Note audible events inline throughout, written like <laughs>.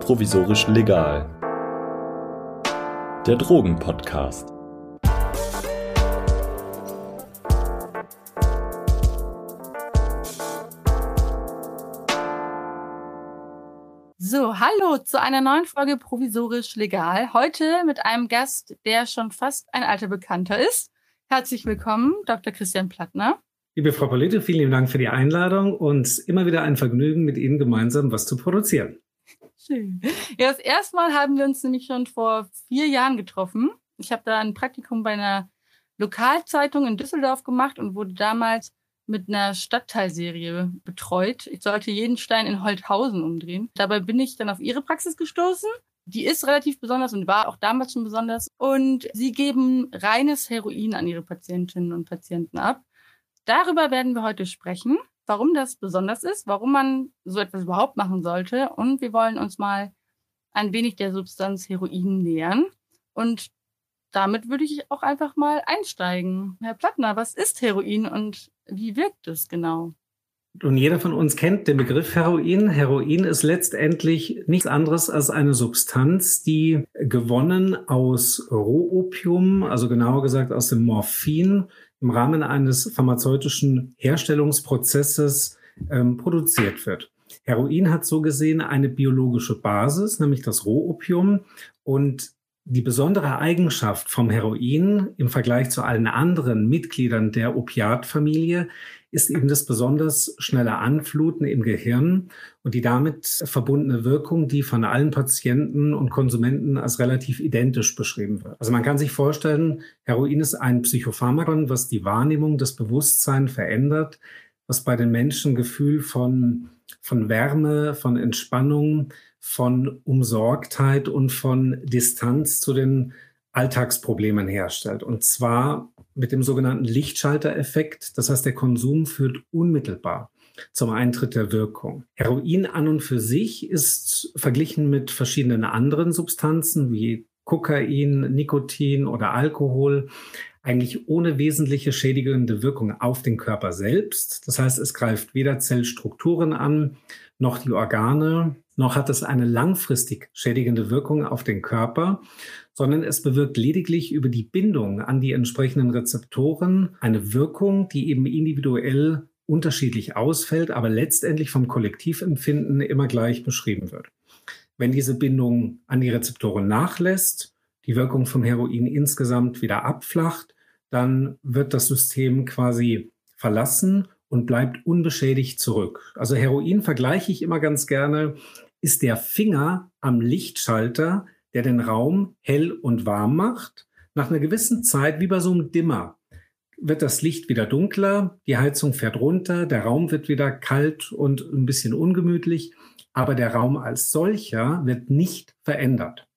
Provisorisch legal. Der Drogenpodcast. So, hallo zu einer neuen Folge Provisorisch Legal. Heute mit einem Gast, der schon fast ein alter Bekannter ist. Herzlich willkommen, Dr. Christian Plattner. Liebe Frau Polito, vielen lieben Dank für die Einladung und immer wieder ein Vergnügen, mit Ihnen gemeinsam was zu produzieren. Schön. Ja, das erste Mal haben wir uns nämlich schon vor vier Jahren getroffen. Ich habe da ein Praktikum bei einer Lokalzeitung in Düsseldorf gemacht und wurde damals mit einer Stadtteilserie betreut. Ich sollte jeden Stein in Holthausen umdrehen. Dabei bin ich dann auf ihre Praxis gestoßen. Die ist relativ besonders und war auch damals schon besonders. Und sie geben reines Heroin an ihre Patientinnen und Patienten ab. Darüber werden wir heute sprechen, warum das besonders ist, warum man so etwas überhaupt machen sollte. Und wir wollen uns mal ein wenig der Substanz Heroin nähern. Und damit würde ich auch einfach mal einsteigen. Herr Plattner, was ist Heroin und wie wirkt es genau? Und jeder von uns kennt den Begriff Heroin. Heroin ist letztendlich nichts anderes als eine Substanz, die gewonnen aus Rohopium, also genauer gesagt aus dem Morphin, im Rahmen eines pharmazeutischen Herstellungsprozesses ähm, produziert wird. Heroin hat so gesehen eine biologische Basis, nämlich das Rohopium. Und die besondere Eigenschaft vom Heroin im Vergleich zu allen anderen Mitgliedern der Opiatfamilie ist eben das besonders schnelle Anfluten im Gehirn und die damit verbundene Wirkung, die von allen Patienten und Konsumenten als relativ identisch beschrieben wird. Also man kann sich vorstellen, Heroin ist ein Psychopharmakon, was die Wahrnehmung, das Bewusstsein verändert, was bei den Menschen Gefühl von, von Wärme, von Entspannung, von Umsorgtheit und von Distanz zu den Alltagsproblemen herstellt. Und zwar mit dem sogenannten Lichtschaltereffekt. Das heißt, der Konsum führt unmittelbar zum Eintritt der Wirkung. Heroin an und für sich ist verglichen mit verschiedenen anderen Substanzen wie Kokain, Nikotin oder Alkohol eigentlich ohne wesentliche schädigende Wirkung auf den Körper selbst. Das heißt, es greift weder Zellstrukturen an, noch die Organe, noch hat es eine langfristig schädigende Wirkung auf den Körper, sondern es bewirkt lediglich über die Bindung an die entsprechenden Rezeptoren eine Wirkung, die eben individuell unterschiedlich ausfällt, aber letztendlich vom Kollektivempfinden immer gleich beschrieben wird. Wenn diese Bindung an die Rezeptoren nachlässt, die Wirkung vom Heroin insgesamt wieder abflacht, dann wird das System quasi verlassen und bleibt unbeschädigt zurück. Also Heroin vergleiche ich immer ganz gerne ist der Finger am Lichtschalter, der den Raum hell und warm macht. Nach einer gewissen Zeit, wie bei so einem Dimmer, wird das Licht wieder dunkler, die Heizung fährt runter, der Raum wird wieder kalt und ein bisschen ungemütlich, aber der Raum als solcher wird nicht verändert.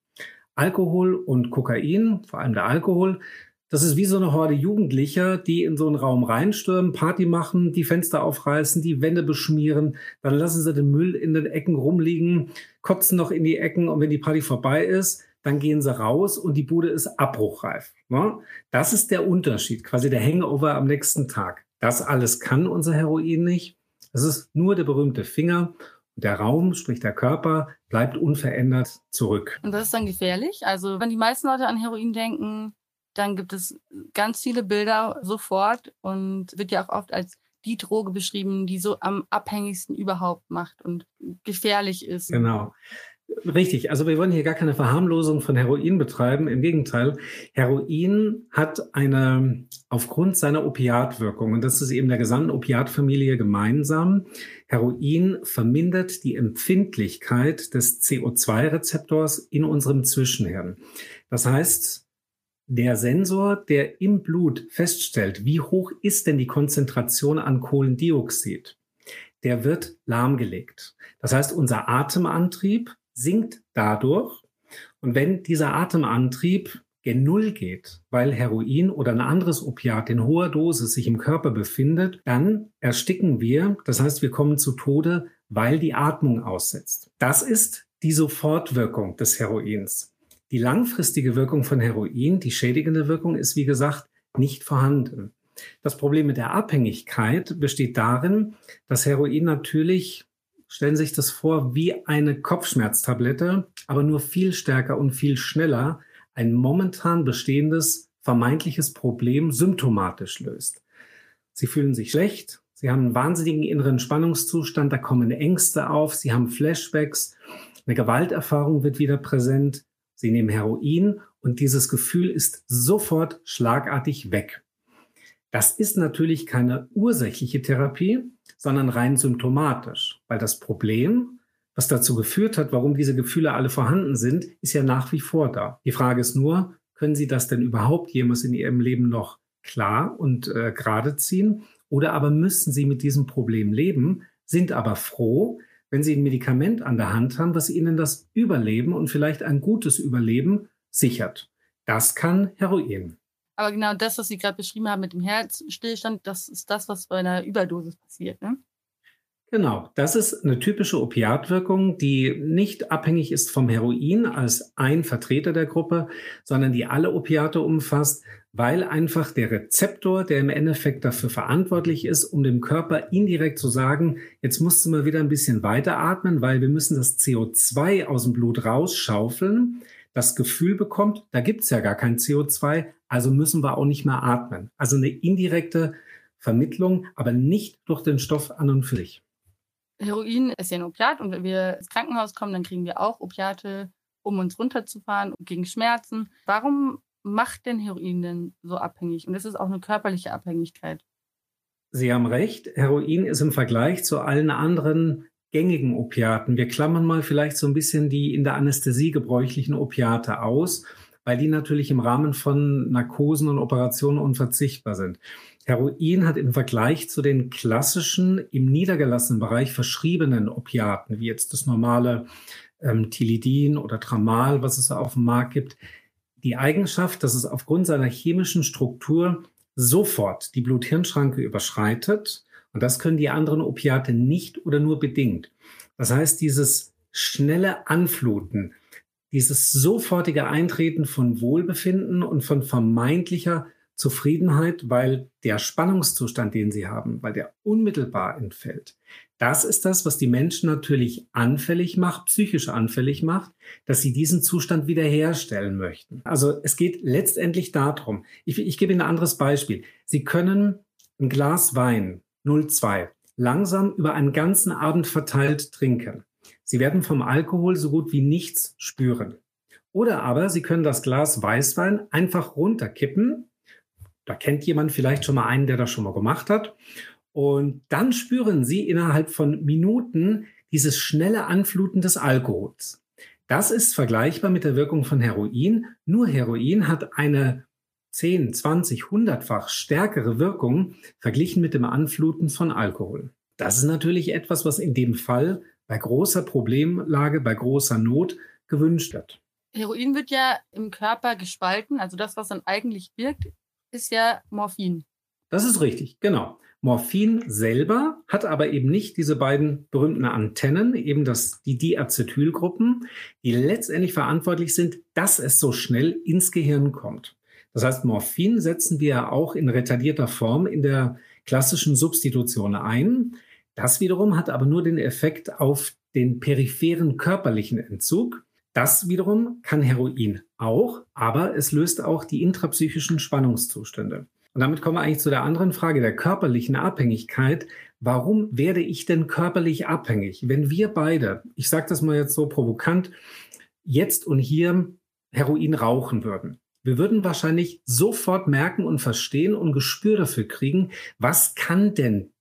Alkohol und Kokain, vor allem der Alkohol, das ist wie so eine Horde Jugendlicher, die in so einen Raum reinstürmen, Party machen, die Fenster aufreißen, die Wände beschmieren, dann lassen sie den Müll in den Ecken rumliegen, kotzen noch in die Ecken und wenn die Party vorbei ist, dann gehen sie raus und die Bude ist abbruchreif. Ne? Das ist der Unterschied, quasi der Hangover am nächsten Tag. Das alles kann unser Heroin nicht. Es ist nur der berühmte Finger der Raum, sprich der Körper, bleibt unverändert zurück. Und das ist dann gefährlich? Also wenn die meisten Leute an Heroin denken, dann gibt es ganz viele Bilder sofort und wird ja auch oft als die Droge beschrieben, die so am abhängigsten überhaupt macht und gefährlich ist. Genau. Richtig, also wir wollen hier gar keine Verharmlosung von Heroin betreiben. Im Gegenteil, Heroin hat eine, aufgrund seiner Opiatwirkung, und das ist eben der gesamten Opiatfamilie gemeinsam, Heroin vermindert die Empfindlichkeit des CO2-Rezeptors in unserem Zwischenhirn. Das heißt, der Sensor, der im Blut feststellt, wie hoch ist denn die Konzentration an Kohlendioxid, der wird lahmgelegt. Das heißt, unser Atemantrieb sinkt dadurch. Und wenn dieser Atemantrieb gen Null geht, weil Heroin oder ein anderes Opiat in hoher Dosis sich im Körper befindet, dann ersticken wir. Das heißt, wir kommen zu Tode, weil die Atmung aussetzt. Das ist die Sofortwirkung des Heroins. Die langfristige Wirkung von Heroin, die schädigende Wirkung, ist wie gesagt nicht vorhanden. Das Problem mit der Abhängigkeit besteht darin, dass Heroin natürlich, stellen Sie sich das vor, wie eine Kopfschmerztablette, aber nur viel stärker und viel schneller ein momentan bestehendes vermeintliches Problem symptomatisch löst. Sie fühlen sich schlecht, Sie haben einen wahnsinnigen inneren Spannungszustand, da kommen Ängste auf, Sie haben Flashbacks, eine Gewalterfahrung wird wieder präsent, Sie nehmen Heroin und dieses Gefühl ist sofort schlagartig weg. Das ist natürlich keine ursächliche Therapie, sondern rein symptomatisch, weil das Problem, was dazu geführt hat, warum diese Gefühle alle vorhanden sind, ist ja nach wie vor da. Die Frage ist nur, können Sie das denn überhaupt jemals in Ihrem Leben noch klar und äh, gerade ziehen? Oder aber müssen sie mit diesem Problem leben, sind aber froh, wenn sie ein Medikament an der Hand haben, was ihnen das Überleben und vielleicht ein gutes Überleben sichert. Das kann Heroin. Aber genau das, was Sie gerade beschrieben haben mit dem Herzstillstand, das ist das, was bei einer Überdosis passiert, ne? Genau, das ist eine typische Opiatwirkung, die nicht abhängig ist vom Heroin als ein Vertreter der Gruppe, sondern die alle Opiate umfasst, weil einfach der Rezeptor, der im Endeffekt dafür verantwortlich ist, um dem Körper indirekt zu sagen, jetzt musst du mal wieder ein bisschen weiter atmen, weil wir müssen das CO2 aus dem Blut rausschaufeln, das Gefühl bekommt, da gibt's ja gar kein CO2, also müssen wir auch nicht mehr atmen. Also eine indirekte Vermittlung, aber nicht durch den Stoff an und für sich. Heroin ist ja ein Opiat und wenn wir ins Krankenhaus kommen, dann kriegen wir auch Opiate, um uns runterzufahren, gegen Schmerzen. Warum macht denn Heroin denn so abhängig? Und ist es auch eine körperliche Abhängigkeit? Sie haben recht. Heroin ist im Vergleich zu allen anderen gängigen Opiaten. Wir klammern mal vielleicht so ein bisschen die in der Anästhesie gebräuchlichen Opiate aus, weil die natürlich im Rahmen von Narkosen und Operationen unverzichtbar sind. Heroin hat im Vergleich zu den klassischen im niedergelassenen Bereich verschriebenen Opiaten, wie jetzt das normale ähm, Tilidin oder Tramal, was es auf dem Markt gibt, die Eigenschaft, dass es aufgrund seiner chemischen Struktur sofort die Blut-Hirn-Schranke überschreitet. Und das können die anderen Opiate nicht oder nur bedingt. Das heißt, dieses schnelle Anfluten, dieses sofortige Eintreten von Wohlbefinden und von vermeintlicher Zufriedenheit, weil der Spannungszustand, den sie haben, weil der unmittelbar entfällt, das ist das, was die Menschen natürlich anfällig macht, psychisch anfällig macht, dass sie diesen Zustand wiederherstellen möchten. Also es geht letztendlich darum, ich, ich gebe Ihnen ein anderes Beispiel. Sie können ein Glas Wein 02 langsam über einen ganzen Abend verteilt trinken. Sie werden vom Alkohol so gut wie nichts spüren. Oder aber Sie können das Glas Weißwein einfach runterkippen da kennt jemand vielleicht schon mal einen, der das schon mal gemacht hat. Und dann spüren Sie innerhalb von Minuten dieses schnelle Anfluten des Alkohols. Das ist vergleichbar mit der Wirkung von Heroin. Nur Heroin hat eine 10, 20, 100-fach stärkere Wirkung verglichen mit dem Anfluten von Alkohol. Das ist natürlich etwas, was in dem Fall bei großer Problemlage, bei großer Not gewünscht wird. Heroin wird ja im Körper gespalten, also das, was dann eigentlich wirkt, ist ja Morphin. Das ist richtig, genau. Morphin selber hat aber eben nicht diese beiden berühmten Antennen, eben das, die Diacetylgruppen, die letztendlich verantwortlich sind, dass es so schnell ins Gehirn kommt. Das heißt, Morphin setzen wir auch in retardierter Form in der klassischen Substitution ein. Das wiederum hat aber nur den Effekt auf den peripheren körperlichen Entzug. Das wiederum kann Heroin auch, aber es löst auch die intrapsychischen Spannungszustände. Und damit kommen wir eigentlich zu der anderen Frage der körperlichen Abhängigkeit. Warum werde ich denn körperlich abhängig? Wenn wir beide, ich sage das mal jetzt so provokant, jetzt und hier Heroin rauchen würden. Wir würden wahrscheinlich sofort merken und verstehen und Gespür dafür kriegen, was kann denn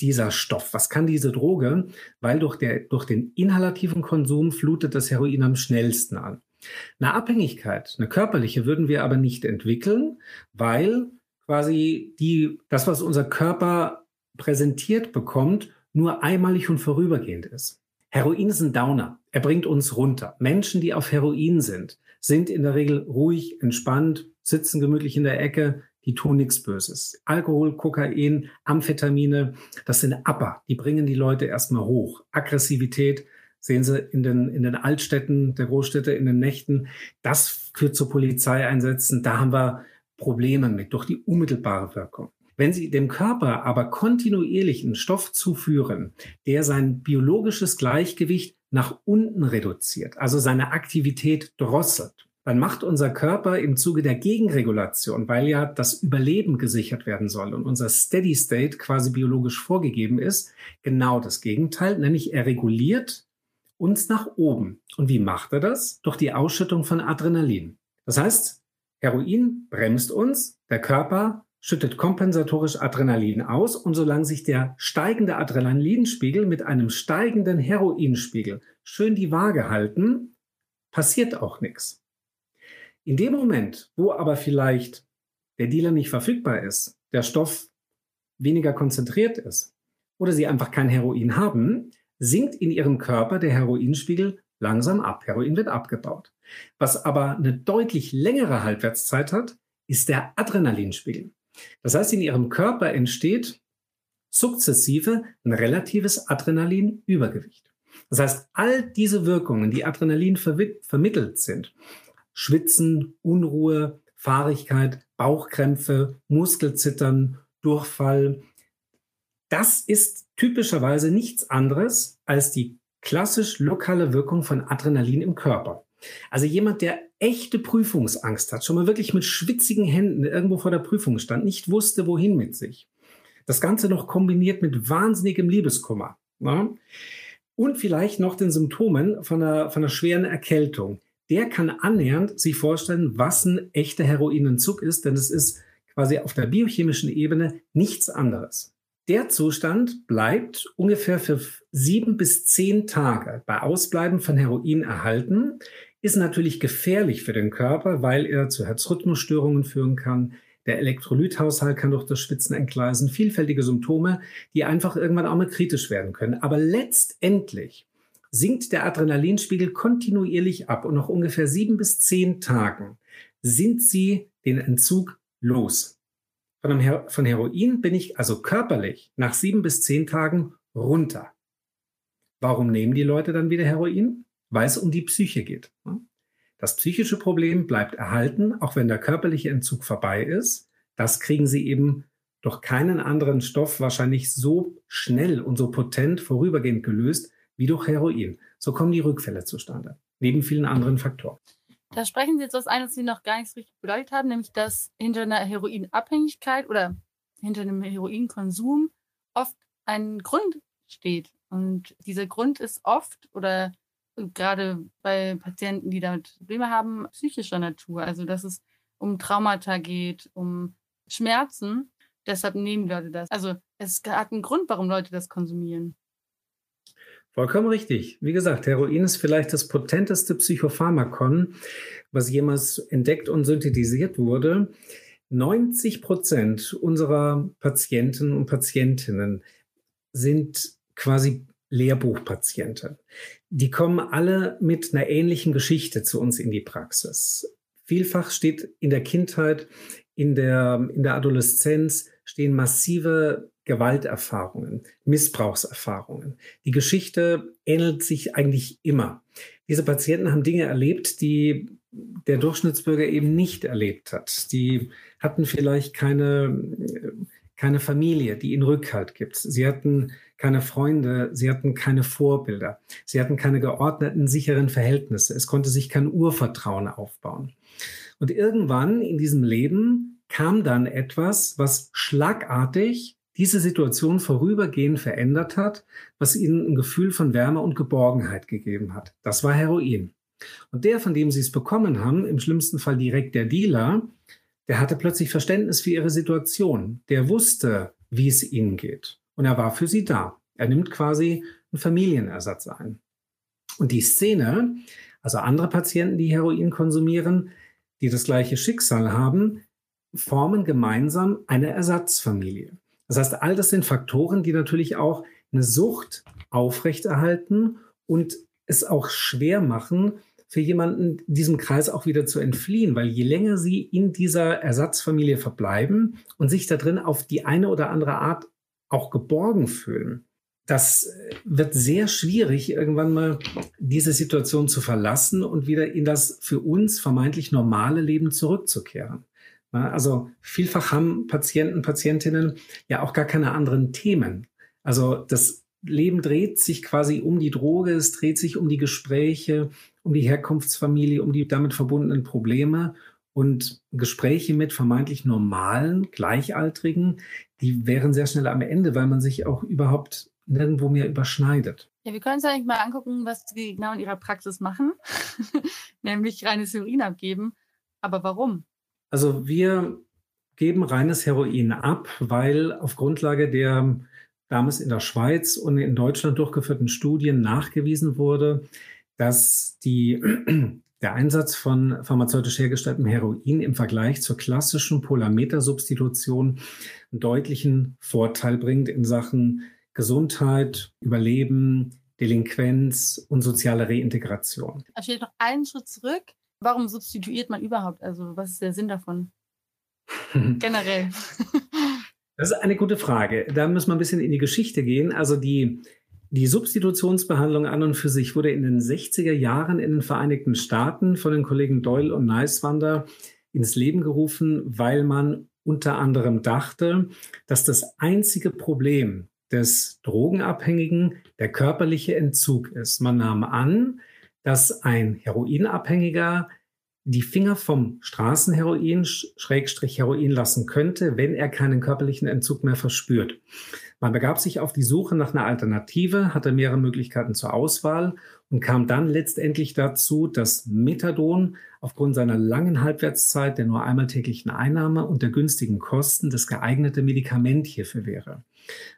dieser Stoff? Was kann diese Droge? Weil durch, der, durch den inhalativen Konsum flutet das Heroin am schnellsten an. Eine Abhängigkeit, eine körperliche, würden wir aber nicht entwickeln, weil quasi die, das, was unser Körper präsentiert bekommt, nur einmalig und vorübergehend ist. Heroin ist ein Downer. Er bringt uns runter. Menschen, die auf Heroin sind, sind in der Regel ruhig, entspannt, sitzen gemütlich in der Ecke, die tun nichts Böses. Alkohol, Kokain, Amphetamine, das sind Upper, die bringen die Leute erstmal hoch. Aggressivität sehen Sie in den, in den Altstädten der Großstädte, in den Nächten. Das führt zu Polizeieinsätzen. Da haben wir Probleme mit durch die unmittelbare Wirkung. Wenn Sie dem Körper aber kontinuierlich einen Stoff zuführen, der sein biologisches Gleichgewicht nach unten reduziert, also seine Aktivität drosselt, dann macht unser Körper im Zuge der Gegenregulation, weil ja das Überleben gesichert werden soll und unser Steady State quasi biologisch vorgegeben ist, genau das Gegenteil, nämlich er reguliert uns nach oben. Und wie macht er das? Durch die Ausschüttung von Adrenalin. Das heißt, Heroin bremst uns, der Körper schüttet kompensatorisch Adrenalin aus und solange sich der steigende Adrenalinspiegel mit einem steigenden Heroinspiegel schön die Waage halten, passiert auch nichts. In dem Moment, wo aber vielleicht der Dealer nicht verfügbar ist, der Stoff weniger konzentriert ist oder sie einfach kein Heroin haben, sinkt in ihrem Körper der Heroinspiegel langsam ab. Heroin wird abgebaut. Was aber eine deutlich längere Halbwertszeit hat, ist der Adrenalinspiegel. Das heißt, in ihrem Körper entsteht sukzessive ein relatives Adrenalinübergewicht. Das heißt, all diese Wirkungen, die Adrenalin vermittelt sind, Schwitzen, Unruhe, Fahrigkeit, Bauchkrämpfe, Muskelzittern, Durchfall. Das ist typischerweise nichts anderes als die klassisch lokale Wirkung von Adrenalin im Körper. Also jemand, der echte Prüfungsangst hat, schon mal wirklich mit schwitzigen Händen irgendwo vor der Prüfung stand, nicht wusste, wohin mit sich. Das Ganze noch kombiniert mit wahnsinnigem Liebeskummer. Ja? Und vielleicht noch den Symptomen von einer, von einer schweren Erkältung der kann annähernd sich vorstellen, was ein echter Heroinentzug ist, denn es ist quasi auf der biochemischen Ebene nichts anderes. Der Zustand bleibt ungefähr für sieben bis zehn Tage bei Ausbleiben von Heroin erhalten, ist natürlich gefährlich für den Körper, weil er zu Herzrhythmusstörungen führen kann. Der Elektrolythaushalt kann durch das Schwitzen entgleisen, vielfältige Symptome, die einfach irgendwann auch mal kritisch werden können. Aber letztendlich sinkt der Adrenalinspiegel kontinuierlich ab und nach ungefähr sieben bis zehn Tagen sind sie den Entzug los. Von, Her von Heroin bin ich also körperlich nach sieben bis zehn Tagen runter. Warum nehmen die Leute dann wieder Heroin? Weil es um die Psyche geht. Das psychische Problem bleibt erhalten, auch wenn der körperliche Entzug vorbei ist. Das kriegen sie eben durch keinen anderen Stoff wahrscheinlich so schnell und so potent vorübergehend gelöst, wie durch Heroin. So kommen die Rückfälle zustande, neben vielen anderen Faktoren. Da sprechen Sie jetzt was ein, was Sie noch gar nicht so richtig bedeutet haben, nämlich dass hinter einer Heroinabhängigkeit oder hinter einem Heroinkonsum oft ein Grund steht. Und dieser Grund ist oft oder gerade bei Patienten, die damit Probleme haben, psychischer Natur. Also dass es um Traumata geht, um Schmerzen. Deshalb nehmen Leute das. Also es hat einen Grund, warum Leute das konsumieren. Vollkommen richtig. Wie gesagt, Heroin ist vielleicht das potenteste Psychopharmakon, was jemals entdeckt und synthetisiert wurde. 90 Prozent unserer Patienten und Patientinnen sind quasi Lehrbuchpatienten. Die kommen alle mit einer ähnlichen Geschichte zu uns in die Praxis. Vielfach steht in der Kindheit, in der, in der Adoleszenz stehen massive Gewalterfahrungen, Missbrauchserfahrungen. Die Geschichte ähnelt sich eigentlich immer. Diese Patienten haben Dinge erlebt, die der Durchschnittsbürger eben nicht erlebt hat. Die hatten vielleicht keine, keine Familie, die ihnen Rückhalt gibt. Sie hatten keine Freunde, sie hatten keine Vorbilder, sie hatten keine geordneten, sicheren Verhältnisse. Es konnte sich kein Urvertrauen aufbauen. Und irgendwann in diesem Leben kam dann etwas, was schlagartig diese Situation vorübergehend verändert hat, was ihnen ein Gefühl von Wärme und Geborgenheit gegeben hat. Das war Heroin. Und der, von dem sie es bekommen haben, im schlimmsten Fall direkt der Dealer, der hatte plötzlich Verständnis für ihre Situation. Der wusste, wie es ihnen geht. Und er war für sie da. Er nimmt quasi einen Familienersatz ein. Und die Szene, also andere Patienten, die Heroin konsumieren, die das gleiche Schicksal haben, formen gemeinsam eine Ersatzfamilie. Das heißt, all das sind Faktoren, die natürlich auch eine Sucht aufrechterhalten und es auch schwer machen, für jemanden diesem Kreis auch wieder zu entfliehen, weil je länger sie in dieser Ersatzfamilie verbleiben und sich da drin auf die eine oder andere Art auch geborgen fühlen, das wird sehr schwierig, irgendwann mal diese Situation zu verlassen und wieder in das für uns vermeintlich normale Leben zurückzukehren. Also vielfach haben Patienten, Patientinnen ja auch gar keine anderen Themen. Also das Leben dreht sich quasi um die Droge, es dreht sich um die Gespräche, um die Herkunftsfamilie, um die damit verbundenen Probleme und Gespräche mit vermeintlich normalen, Gleichaltrigen, die wären sehr schnell am Ende, weil man sich auch überhaupt nirgendwo mehr überschneidet. Ja, wir können uns eigentlich mal angucken, was Sie genau in Ihrer Praxis machen, <laughs> nämlich reines Urin abgeben. Aber warum? Also wir geben reines Heroin ab, weil auf Grundlage der damals in der Schweiz und in Deutschland durchgeführten Studien nachgewiesen wurde, dass die, <clears throat> der Einsatz von pharmazeutisch hergestelltem Heroin im Vergleich zur klassischen Polameter-Substitution einen deutlichen Vorteil bringt in Sachen Gesundheit, Überleben, Delinquenz und soziale Reintegration. Da steht noch einen Schritt zurück. Warum substituiert man überhaupt? Also was ist der Sinn davon? <laughs> Generell. Das ist eine gute Frage. Da müssen wir ein bisschen in die Geschichte gehen. Also die, die Substitutionsbehandlung an und für sich wurde in den 60er Jahren in den Vereinigten Staaten von den Kollegen Doyle und Neiswander ins Leben gerufen, weil man unter anderem dachte, dass das einzige Problem des Drogenabhängigen der körperliche Entzug ist. Man nahm an, dass ein Heroinabhängiger die Finger vom Straßenheroin, Schrägstrich Heroin lassen könnte, wenn er keinen körperlichen Entzug mehr verspürt. Man begab sich auf die Suche nach einer Alternative, hatte mehrere Möglichkeiten zur Auswahl und kam dann letztendlich dazu, dass Methadon aufgrund seiner langen Halbwertszeit, der nur einmal täglichen Einnahme und der günstigen Kosten das geeignete Medikament hierfür wäre.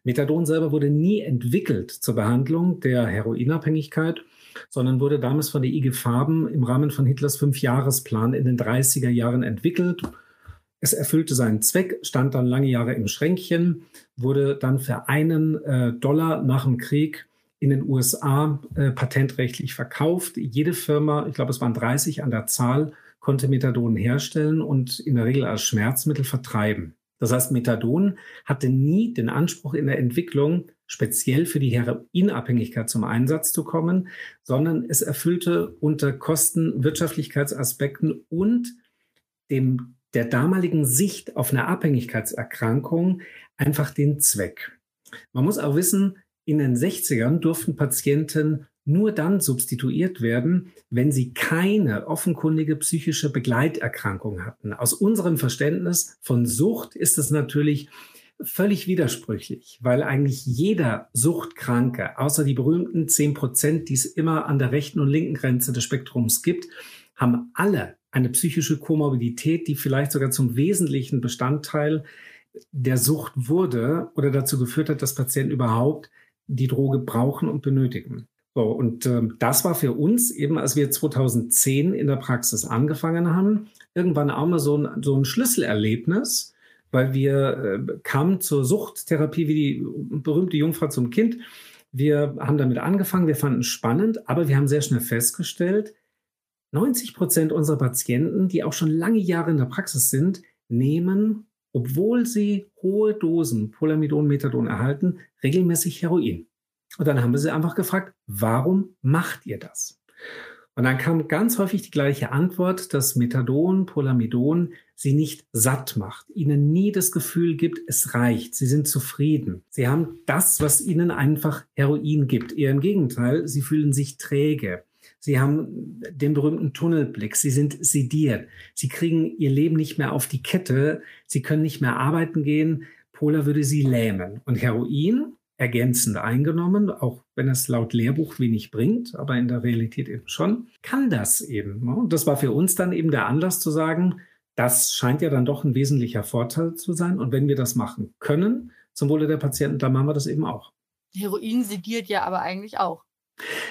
Methadon selber wurde nie entwickelt zur Behandlung der Heroinabhängigkeit sondern wurde damals von der IG Farben im Rahmen von Hitlers Fünfjahresplan in den 30er Jahren entwickelt. Es erfüllte seinen Zweck, stand dann lange Jahre im Schränkchen, wurde dann für einen äh, Dollar nach dem Krieg in den USA äh, patentrechtlich verkauft. Jede Firma, ich glaube es waren 30 an der Zahl, konnte Methadon herstellen und in der Regel als Schmerzmittel vertreiben. Das heißt, Methadon hatte nie den Anspruch in der Entwicklung, speziell für die Heroinabhängigkeit zum Einsatz zu kommen, sondern es erfüllte unter Kostenwirtschaftlichkeitsaspekten und dem, der damaligen Sicht auf eine Abhängigkeitserkrankung einfach den Zweck. Man muss auch wissen, in den 60ern durften Patienten nur dann substituiert werden, wenn sie keine offenkundige psychische Begleiterkrankung hatten. Aus unserem Verständnis von Sucht ist es natürlich völlig widersprüchlich, weil eigentlich jeder Suchtkranke, außer die berühmten 10 Prozent, die es immer an der rechten und linken Grenze des Spektrums gibt, haben alle eine psychische Komorbidität, die vielleicht sogar zum wesentlichen Bestandteil der Sucht wurde oder dazu geführt hat, dass Patienten überhaupt die Droge brauchen und benötigen. So, und äh, das war für uns eben, als wir 2010 in der Praxis angefangen haben, irgendwann auch mal so ein, so ein Schlüsselerlebnis, weil wir äh, kamen zur Suchttherapie wie die berühmte Jungfrau zum Kind. Wir haben damit angefangen, wir fanden es spannend, aber wir haben sehr schnell festgestellt, 90 Prozent unserer Patienten, die auch schon lange Jahre in der Praxis sind, nehmen, obwohl sie hohe Dosen Polamidon, Methadon erhalten, regelmäßig Heroin. Und dann haben wir sie einfach gefragt, warum macht ihr das? Und dann kam ganz häufig die gleiche Antwort, dass Methadon, Polamidon sie nicht satt macht, ihnen nie das Gefühl gibt, es reicht, sie sind zufrieden. Sie haben das, was ihnen einfach Heroin gibt. Eher im Gegenteil, sie fühlen sich träge. Sie haben den berühmten Tunnelblick. Sie sind sediert. Sie kriegen ihr Leben nicht mehr auf die Kette. Sie können nicht mehr arbeiten gehen. Pola würde sie lähmen. Und Heroin ergänzend eingenommen, auch wenn es laut Lehrbuch wenig bringt, aber in der Realität eben schon, kann das eben. Ne? Und das war für uns dann eben der Anlass zu sagen, das scheint ja dann doch ein wesentlicher Vorteil zu sein. Und wenn wir das machen können, zum Wohle der Patienten, dann machen wir das eben auch. Heroin sediert ja aber eigentlich auch.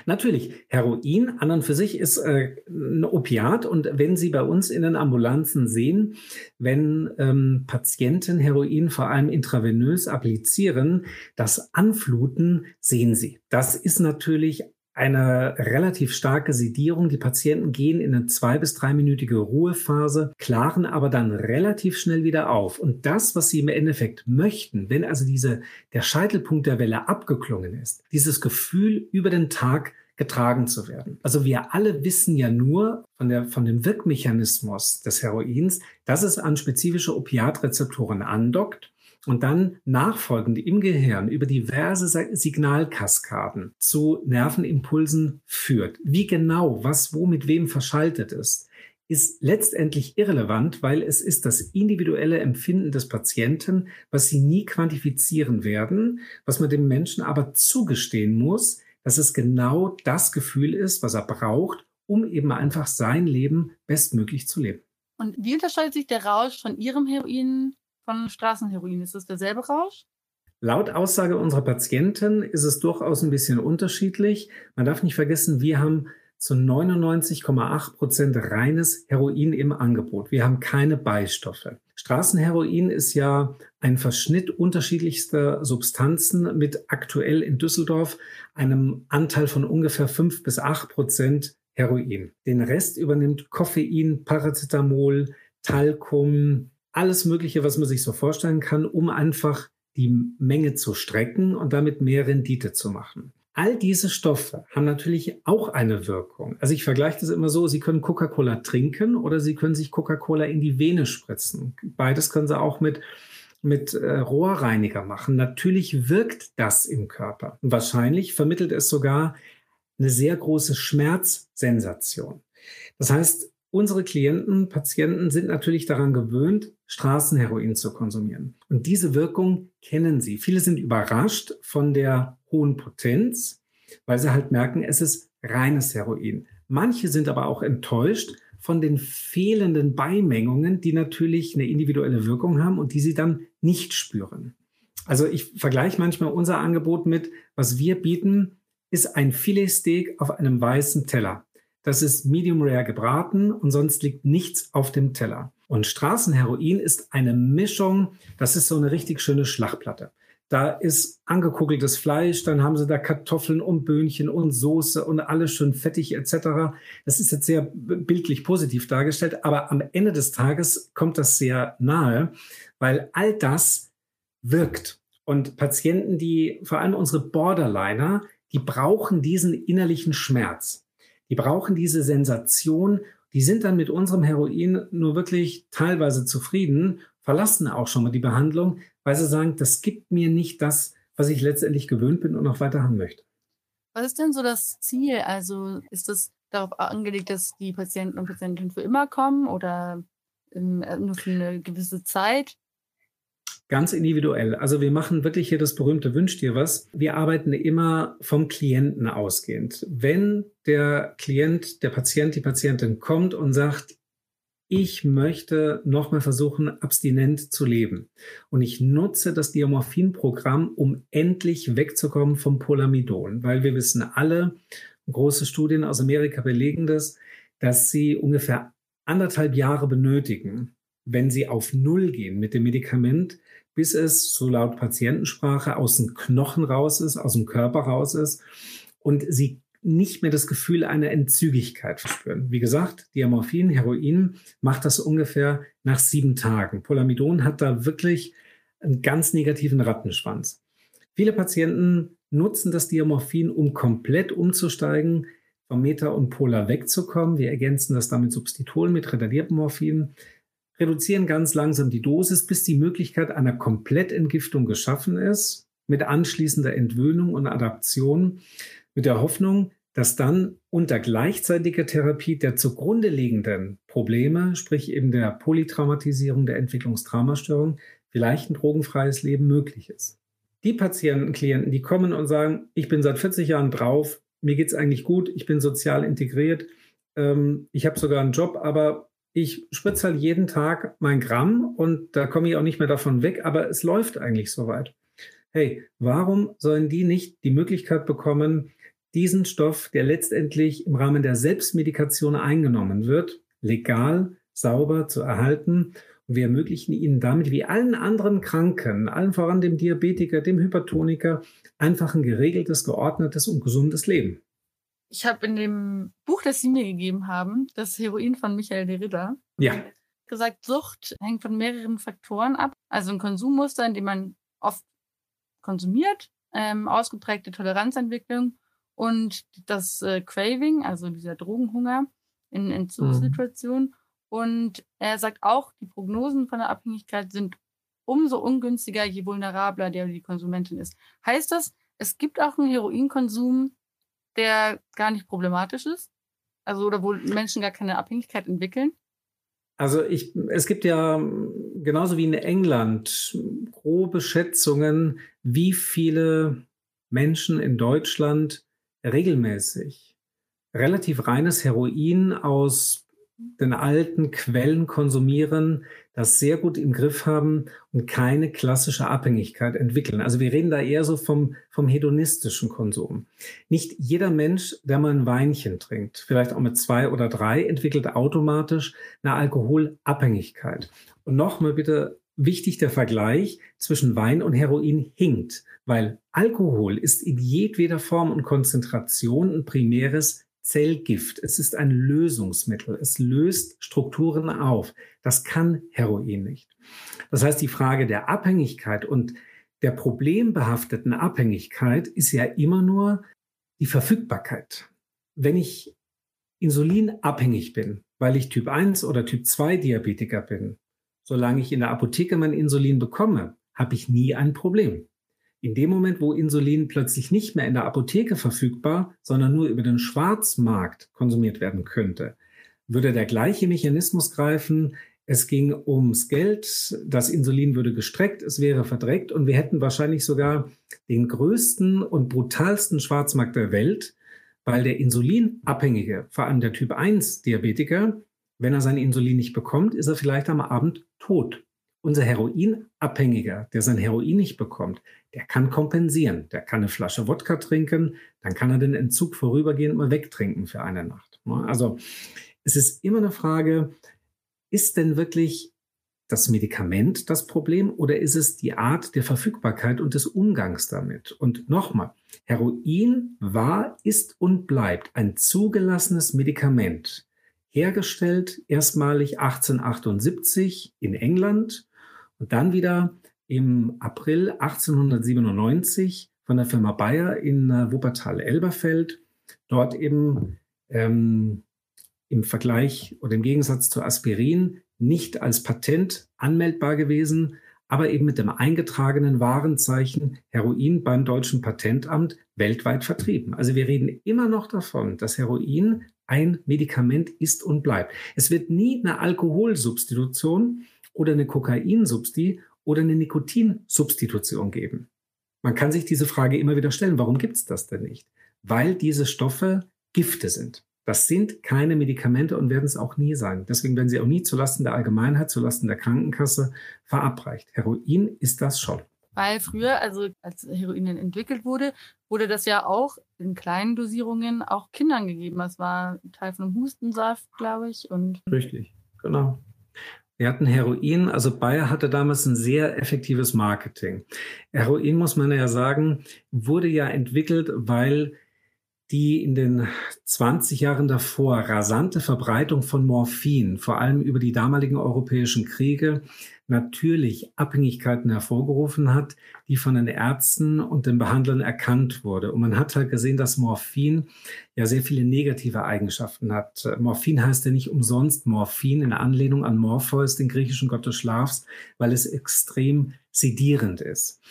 Natürlich, Heroin an und für sich ist äh, ein Opiat und wenn Sie bei uns in den Ambulanzen sehen, wenn ähm, Patienten Heroin vor allem intravenös applizieren, das Anfluten sehen Sie. Das ist natürlich eine relativ starke Sedierung. Die Patienten gehen in eine zwei- bis dreiminütige Ruhephase, klaren aber dann relativ schnell wieder auf. Und das, was sie im Endeffekt möchten, wenn also diese, der Scheitelpunkt der Welle abgeklungen ist, dieses Gefühl, über den Tag getragen zu werden. Also wir alle wissen ja nur von, der, von dem Wirkmechanismus des Heroins, dass es an spezifische Opiatrezeptoren andockt und dann nachfolgend im Gehirn über diverse Signalkaskaden zu Nervenimpulsen führt. Wie genau, was wo mit wem verschaltet ist, ist letztendlich irrelevant, weil es ist das individuelle Empfinden des Patienten, was sie nie quantifizieren werden, was man dem Menschen aber zugestehen muss, dass es genau das Gefühl ist, was er braucht, um eben einfach sein Leben bestmöglich zu leben. Und wie unterscheidet sich der Rausch von Ihrem Heroin von Straßenheroin? Ist es derselbe Rausch? Laut Aussage unserer Patienten ist es durchaus ein bisschen unterschiedlich. Man darf nicht vergessen, wir haben zu 99,8 Prozent reines Heroin im Angebot. Wir haben keine Beistoffe. Straßenheroin ist ja ein Verschnitt unterschiedlichster Substanzen mit aktuell in Düsseldorf einem Anteil von ungefähr 5 bis 8 Prozent Heroin. Den Rest übernimmt Koffein, Paracetamol, Talkum, alles Mögliche, was man sich so vorstellen kann, um einfach die Menge zu strecken und damit mehr Rendite zu machen. All diese Stoffe haben natürlich auch eine Wirkung. Also ich vergleiche das immer so, Sie können Coca-Cola trinken oder Sie können sich Coca-Cola in die Vene spritzen. Beides können Sie auch mit, mit äh, Rohrreiniger machen. Natürlich wirkt das im Körper. Und wahrscheinlich vermittelt es sogar eine sehr große Schmerzsensation. Das heißt, unsere Klienten, Patienten sind natürlich daran gewöhnt, Straßenheroin zu konsumieren. Und diese Wirkung kennen sie. Viele sind überrascht von der hohen Potenz, weil sie halt merken, es ist reines Heroin. Manche sind aber auch enttäuscht von den fehlenden Beimengungen, die natürlich eine individuelle Wirkung haben und die sie dann nicht spüren. Also ich vergleiche manchmal unser Angebot mit, was wir bieten, ist ein Filetsteak auf einem weißen Teller. Das ist medium rare gebraten und sonst liegt nichts auf dem Teller. Und Straßenheroin ist eine Mischung, das ist so eine richtig schöne Schlachtplatte. Da ist angekugeltes Fleisch, dann haben sie da Kartoffeln und Böhnchen und Soße und alles schön fettig etc. Das ist jetzt sehr bildlich positiv dargestellt, aber am Ende des Tages kommt das sehr nahe, weil all das wirkt. Und Patienten, die, vor allem unsere Borderliner, die brauchen diesen innerlichen Schmerz. Die brauchen diese Sensation. Die sind dann mit unserem Heroin nur wirklich teilweise zufrieden, verlassen auch schon mal die Behandlung, weil sie sagen, das gibt mir nicht das, was ich letztendlich gewöhnt bin und noch weiter haben möchte. Was ist denn so das Ziel? Also ist das darauf angelegt, dass die Patienten und Patientinnen für immer kommen oder nur für eine gewisse Zeit? Ganz individuell. Also wir machen wirklich hier das berühmte Wünsch dir was. Wir arbeiten immer vom Klienten ausgehend. Wenn der Klient, der Patient, die Patientin kommt und sagt, ich möchte nochmal versuchen, abstinent zu leben. Und ich nutze das Diamorphin-Programm, um endlich wegzukommen vom Polamidon, weil wir wissen alle, große Studien aus Amerika belegen das, dass sie ungefähr anderthalb Jahre benötigen, wenn sie auf Null gehen mit dem Medikament, bis es, so laut Patientensprache, aus dem Knochen raus ist, aus dem Körper raus ist und sie nicht mehr das Gefühl einer Entzügigkeit verspüren. Wie gesagt, Diamorphin, Heroin macht das ungefähr nach sieben Tagen. Polamidon hat da wirklich einen ganz negativen Rattenschwanz. Viele Patienten nutzen das Diamorphin, um komplett umzusteigen, vom Meta und Polar wegzukommen. Wir ergänzen das damit Substituol mit retardiertem Morphin, reduzieren ganz langsam die Dosis, bis die Möglichkeit einer Komplettentgiftung geschaffen ist, mit anschließender Entwöhnung und Adaption, mit der Hoffnung, dass dann unter gleichzeitiger Therapie der zugrunde liegenden Probleme, sprich eben der Polytraumatisierung, der Entwicklungstraumastörung, vielleicht ein drogenfreies Leben möglich ist. Die Patienten, Klienten, die kommen und sagen, ich bin seit 40 Jahren drauf, mir geht es eigentlich gut, ich bin sozial integriert, ähm, ich habe sogar einen Job, aber ich spritze halt jeden Tag mein Gramm und da komme ich auch nicht mehr davon weg, aber es läuft eigentlich soweit. Hey, warum sollen die nicht die Möglichkeit bekommen, diesen Stoff, der letztendlich im Rahmen der Selbstmedikation eingenommen wird, legal, sauber zu erhalten. Und wir ermöglichen ihnen damit, wie allen anderen Kranken, allen voran dem Diabetiker, dem Hypertoniker, einfach ein geregeltes, geordnetes und gesundes Leben. Ich habe in dem Buch, das Sie mir gegeben haben, das Heroin von Michael de Ritter, ja. gesagt, Sucht hängt von mehreren Faktoren ab. Also ein Konsummuster, in dem man oft konsumiert, ähm, ausgeprägte Toleranzentwicklung und das äh, Craving, also dieser Drogenhunger in Entzugssituationen. Mhm. Und er sagt auch, die Prognosen von der Abhängigkeit sind umso ungünstiger, je vulnerabler der die Konsumentin ist. Heißt das, es gibt auch einen Heroinkonsum, der gar nicht problematisch ist? Also, oder wo Menschen gar keine Abhängigkeit entwickeln? Also ich, es gibt ja genauso wie in England grobe Schätzungen, wie viele Menschen in Deutschland regelmäßig relativ reines Heroin aus den alten Quellen konsumieren, das sehr gut im Griff haben und keine klassische Abhängigkeit entwickeln. Also wir reden da eher so vom, vom hedonistischen Konsum. Nicht jeder Mensch, der mal ein Weinchen trinkt, vielleicht auch mit zwei oder drei, entwickelt automatisch eine Alkoholabhängigkeit. Und nochmal bitte wichtig der Vergleich zwischen Wein und Heroin hinkt, weil Alkohol ist in jedweder Form und Konzentration ein primäres Zellgift. Es ist ein Lösungsmittel. Es löst Strukturen auf. Das kann Heroin nicht. Das heißt, die Frage der Abhängigkeit und der problembehafteten Abhängigkeit ist ja immer nur die Verfügbarkeit. Wenn ich insulinabhängig bin, weil ich Typ 1 oder Typ 2 Diabetiker bin, solange ich in der Apotheke mein Insulin bekomme, habe ich nie ein Problem. In dem Moment, wo Insulin plötzlich nicht mehr in der Apotheke verfügbar, sondern nur über den Schwarzmarkt konsumiert werden könnte, würde der gleiche Mechanismus greifen. Es ging ums Geld, das Insulin würde gestreckt, es wäre verdreckt und wir hätten wahrscheinlich sogar den größten und brutalsten Schwarzmarkt der Welt, weil der Insulinabhängige, vor allem der Typ 1 Diabetiker, wenn er sein Insulin nicht bekommt, ist er vielleicht am Abend tot. Unser Heroinabhängiger, der sein Heroin nicht bekommt, der kann kompensieren. Der kann eine Flasche Wodka trinken, dann kann er den Entzug vorübergehend mal wegtrinken für eine Nacht. Ne? Also es ist immer eine Frage, ist denn wirklich das Medikament das Problem oder ist es die Art der Verfügbarkeit und des Umgangs damit? Und nochmal, Heroin war, ist und bleibt ein zugelassenes Medikament, hergestellt erstmalig 1878 in England und dann wieder im April 1897 von der Firma Bayer in äh, Wuppertal-Elberfeld. Dort eben ähm, im Vergleich oder im Gegensatz zu Aspirin nicht als Patent anmeldbar gewesen, aber eben mit dem eingetragenen Warenzeichen Heroin beim deutschen Patentamt weltweit vertrieben. Also wir reden immer noch davon, dass Heroin ein Medikament ist und bleibt. Es wird nie eine Alkoholsubstitution oder eine Kokainsubsti oder eine Nikotinsubstitution geben. Man kann sich diese Frage immer wieder stellen, warum gibt es das denn nicht? Weil diese Stoffe Gifte sind. Das sind keine Medikamente und werden es auch nie sein. Deswegen werden sie auch nie zulasten der Allgemeinheit, zulasten der Krankenkasse verabreicht. Heroin ist das schon. Weil früher, also als Heroin entwickelt wurde, wurde das ja auch in kleinen Dosierungen auch Kindern gegeben. Das war Teil von einem Hustensaft, glaube ich. Und Richtig, genau. Wir hatten Heroin, also Bayer hatte damals ein sehr effektives Marketing. Heroin, muss man ja sagen, wurde ja entwickelt, weil die in den 20 Jahren davor rasante Verbreitung von Morphin, vor allem über die damaligen europäischen Kriege, natürlich Abhängigkeiten hervorgerufen hat, die von den Ärzten und den Behandlern erkannt wurde. Und man hat halt gesehen, dass Morphin ja sehr viele negative Eigenschaften hat. Morphin heißt ja nicht umsonst Morphin in Anlehnung an Morpheus, den griechischen Gott des Schlafs, weil es extrem sedierend ist.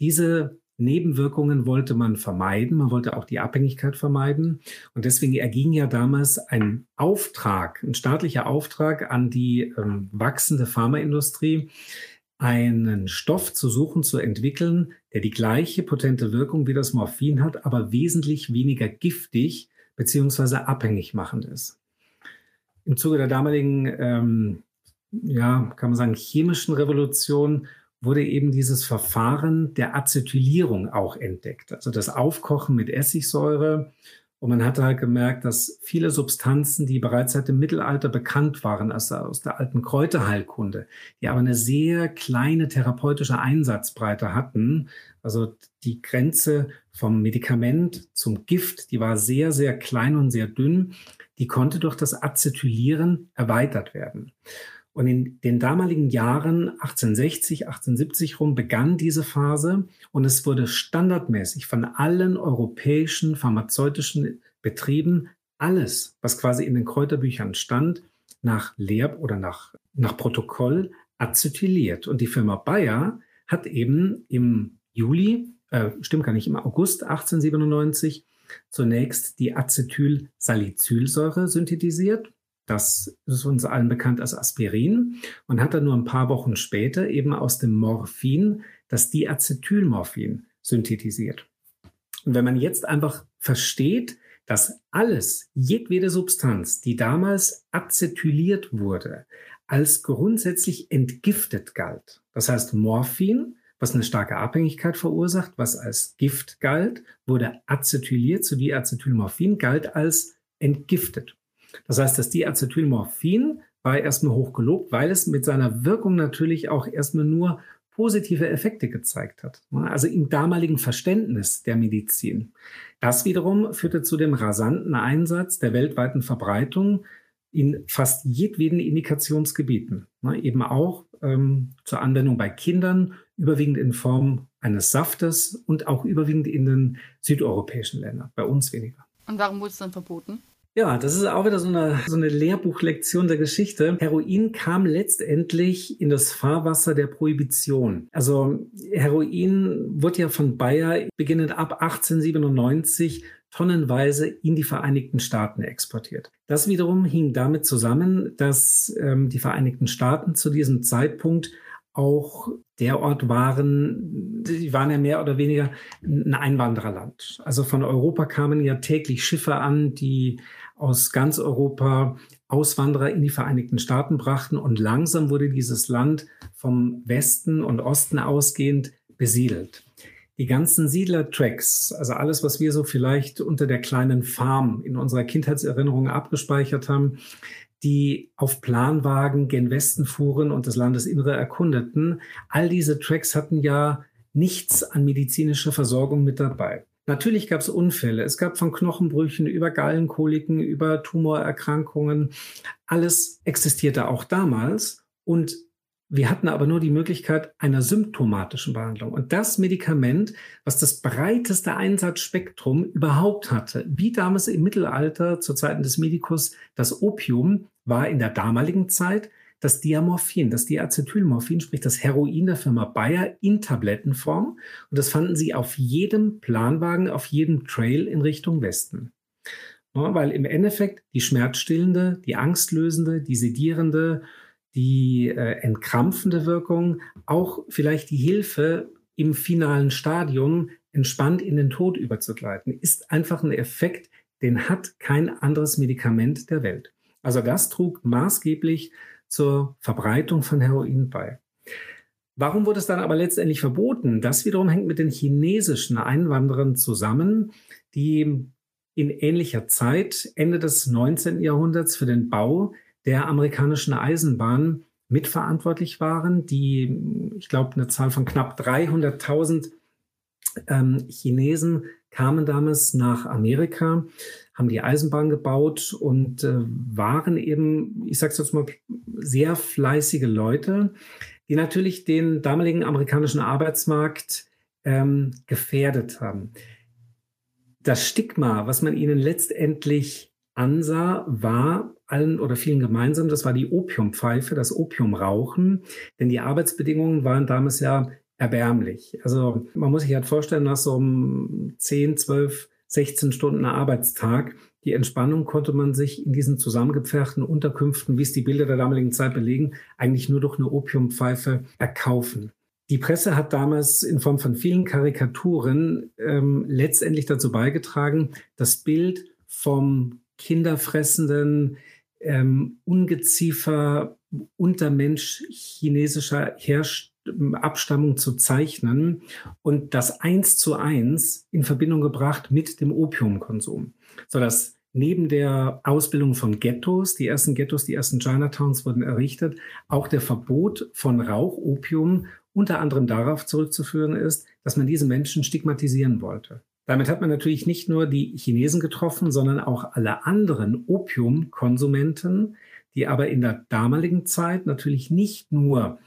Diese Nebenwirkungen wollte man vermeiden. Man wollte auch die Abhängigkeit vermeiden. Und deswegen erging ja damals ein Auftrag, ein staatlicher Auftrag an die ähm, wachsende Pharmaindustrie, einen Stoff zu suchen, zu entwickeln, der die gleiche potente Wirkung wie das Morphin hat, aber wesentlich weniger giftig beziehungsweise abhängig machend ist. Im Zuge der damaligen, ähm, ja, kann man sagen, chemischen Revolution wurde eben dieses Verfahren der Acetylierung auch entdeckt. Also das Aufkochen mit Essigsäure. Und man hatte halt gemerkt, dass viele Substanzen, die bereits seit dem Mittelalter bekannt waren, also aus der alten Kräuterheilkunde, die aber eine sehr kleine therapeutische Einsatzbreite hatten, also die Grenze vom Medikament zum Gift, die war sehr, sehr klein und sehr dünn, die konnte durch das Acetylieren erweitert werden. Und in den damaligen Jahren 1860, 1870 rum begann diese Phase und es wurde standardmäßig von allen europäischen pharmazeutischen Betrieben alles, was quasi in den Kräuterbüchern stand, nach Lehr- oder nach, nach Protokoll acetyliert. Und die Firma Bayer hat eben im Juli, äh, stimmt gar nicht, im August 1897 zunächst die Acetylsalicylsäure synthetisiert. Das ist uns allen bekannt als Aspirin und hat dann nur ein paar Wochen später eben aus dem Morphin das Diacetylmorphin synthetisiert. Und wenn man jetzt einfach versteht, dass alles, jedwede Substanz, die damals acetyliert wurde, als grundsätzlich entgiftet galt. Das heißt, Morphin, was eine starke Abhängigkeit verursacht, was als Gift galt, wurde acetyliert zu Diacetylmorphin, galt als entgiftet. Das heißt, das Diacetylmorphin war erstmal hochgelobt, weil es mit seiner Wirkung natürlich auch erstmal nur positive Effekte gezeigt hat. Also im damaligen Verständnis der Medizin. Das wiederum führte zu dem rasanten Einsatz der weltweiten Verbreitung in fast jedweden Indikationsgebieten. Eben auch ähm, zur Anwendung bei Kindern, überwiegend in Form eines Saftes und auch überwiegend in den südeuropäischen Ländern, bei uns weniger. Und warum wurde es dann verboten? Ja, das ist auch wieder so eine, so eine Lehrbuchlektion der Geschichte. Heroin kam letztendlich in das Fahrwasser der Prohibition. Also Heroin wurde ja von Bayer beginnend ab 1897 tonnenweise in die Vereinigten Staaten exportiert. Das wiederum hing damit zusammen, dass ähm, die Vereinigten Staaten zu diesem Zeitpunkt auch der Ort waren, die waren ja mehr oder weniger ein Einwandererland. Also von Europa kamen ja täglich Schiffe an, die aus ganz Europa Auswanderer in die Vereinigten Staaten brachten und langsam wurde dieses Land vom Westen und Osten ausgehend besiedelt. Die ganzen Siedler-Tracks, also alles, was wir so vielleicht unter der kleinen Farm in unserer Kindheitserinnerung abgespeichert haben, die auf Planwagen gen Westen fuhren und das Landesinnere erkundeten, all diese Tracks hatten ja nichts an medizinischer Versorgung mit dabei. Natürlich gab es Unfälle. Es gab von Knochenbrüchen über Gallenkoliken, über Tumorerkrankungen. Alles existierte auch damals. Und wir hatten aber nur die Möglichkeit einer symptomatischen Behandlung. Und das Medikament, was das breiteste Einsatzspektrum überhaupt hatte, wie damals im Mittelalter zu Zeiten des Medikus das Opium, war in der damaligen Zeit das Diamorphin, das Diacetylmorphin, sprich das Heroin der Firma Bayer in Tablettenform. Und das fanden sie auf jedem Planwagen, auf jedem Trail in Richtung Westen. Ja, weil im Endeffekt die schmerzstillende, die angstlösende, die sedierende, die äh, entkrampfende Wirkung, auch vielleicht die Hilfe im finalen Stadium entspannt in den Tod überzugleiten, ist einfach ein Effekt, den hat kein anderes Medikament der Welt. Also das trug maßgeblich zur Verbreitung von Heroin bei. Warum wurde es dann aber letztendlich verboten? Das wiederum hängt mit den chinesischen Einwanderern zusammen, die in ähnlicher Zeit, Ende des 19. Jahrhunderts, für den Bau der amerikanischen Eisenbahn mitverantwortlich waren, die, ich glaube, eine Zahl von knapp 300.000 ähm, Chinesen kamen damals nach Amerika, haben die Eisenbahn gebaut und äh, waren eben, ich sage es jetzt mal, sehr fleißige Leute, die natürlich den damaligen amerikanischen Arbeitsmarkt ähm, gefährdet haben. Das Stigma, was man ihnen letztendlich ansah, war allen oder vielen gemeinsam, das war die Opiumpfeife, das Opiumrauchen, denn die Arbeitsbedingungen waren damals ja erbärmlich. Also man muss sich halt vorstellen, nach so einem 10, 12, 16 Stunden Arbeitstag, die Entspannung konnte man sich in diesen zusammengepferchten Unterkünften, wie es die Bilder der damaligen Zeit belegen, eigentlich nur durch eine Opiumpfeife erkaufen. Die Presse hat damals in Form von vielen Karikaturen ähm, letztendlich dazu beigetragen, das Bild vom kinderfressenden, ähm, Ungeziefer, Untermensch chinesischer Herrschaft Abstammung zu zeichnen und das eins zu eins in Verbindung gebracht mit dem Opiumkonsum, sodass neben der Ausbildung von Ghettos, die ersten Ghettos, die ersten Chinatowns wurden errichtet, auch der Verbot von Rauchopium unter anderem darauf zurückzuführen ist, dass man diese Menschen stigmatisieren wollte. Damit hat man natürlich nicht nur die Chinesen getroffen, sondern auch alle anderen Opiumkonsumenten, die aber in der damaligen Zeit natürlich nicht nur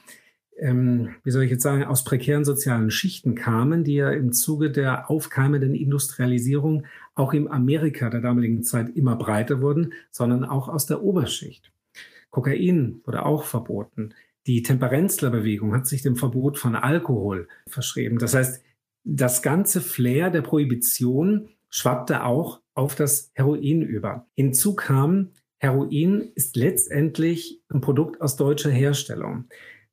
ähm, wie soll ich jetzt sagen, aus prekären sozialen Schichten kamen, die ja im Zuge der aufkeimenden Industrialisierung auch im Amerika der damaligen Zeit immer breiter wurden, sondern auch aus der Oberschicht. Kokain wurde auch verboten. Die Temperenzlerbewegung hat sich dem Verbot von Alkohol verschrieben. Das heißt, das ganze Flair der Prohibition schwappte auch auf das Heroin über. Hinzu kam, Heroin ist letztendlich ein Produkt aus deutscher Herstellung.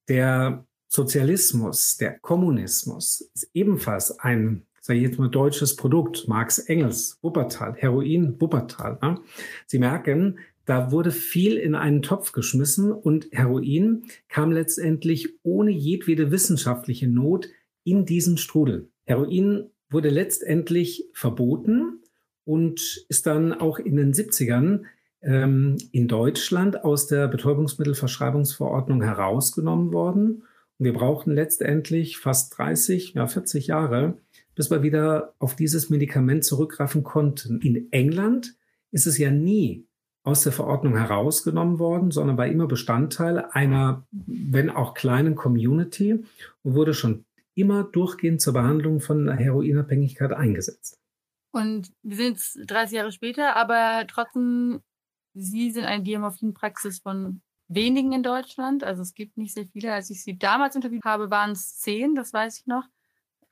Der Sozialismus, der Kommunismus ist ebenfalls ein, sage ich jetzt mal, deutsches Produkt. Marx Engels, Wuppertal, Heroin, Wuppertal. Ne? Sie merken, da wurde viel in einen Topf geschmissen und Heroin kam letztendlich ohne jedwede wissenschaftliche Not in diesen Strudel. Heroin wurde letztendlich verboten und ist dann auch in den 70ern ähm, in Deutschland aus der Betäubungsmittelverschreibungsverordnung herausgenommen worden. Und wir brauchten letztendlich fast 30, ja 40 Jahre, bis wir wieder auf dieses Medikament zurückgreifen konnten. In England ist es ja nie aus der Verordnung herausgenommen worden, sondern war immer Bestandteil einer, wenn auch kleinen Community und wurde schon immer durchgehend zur Behandlung von Heroinabhängigkeit eingesetzt. Und wir sind jetzt 30 Jahre später, aber trotzdem Sie sind eine Diamorphin-Praxis von wenigen in Deutschland. Also es gibt nicht sehr viele. Als ich Sie damals interviewt habe, waren es zehn, das weiß ich noch.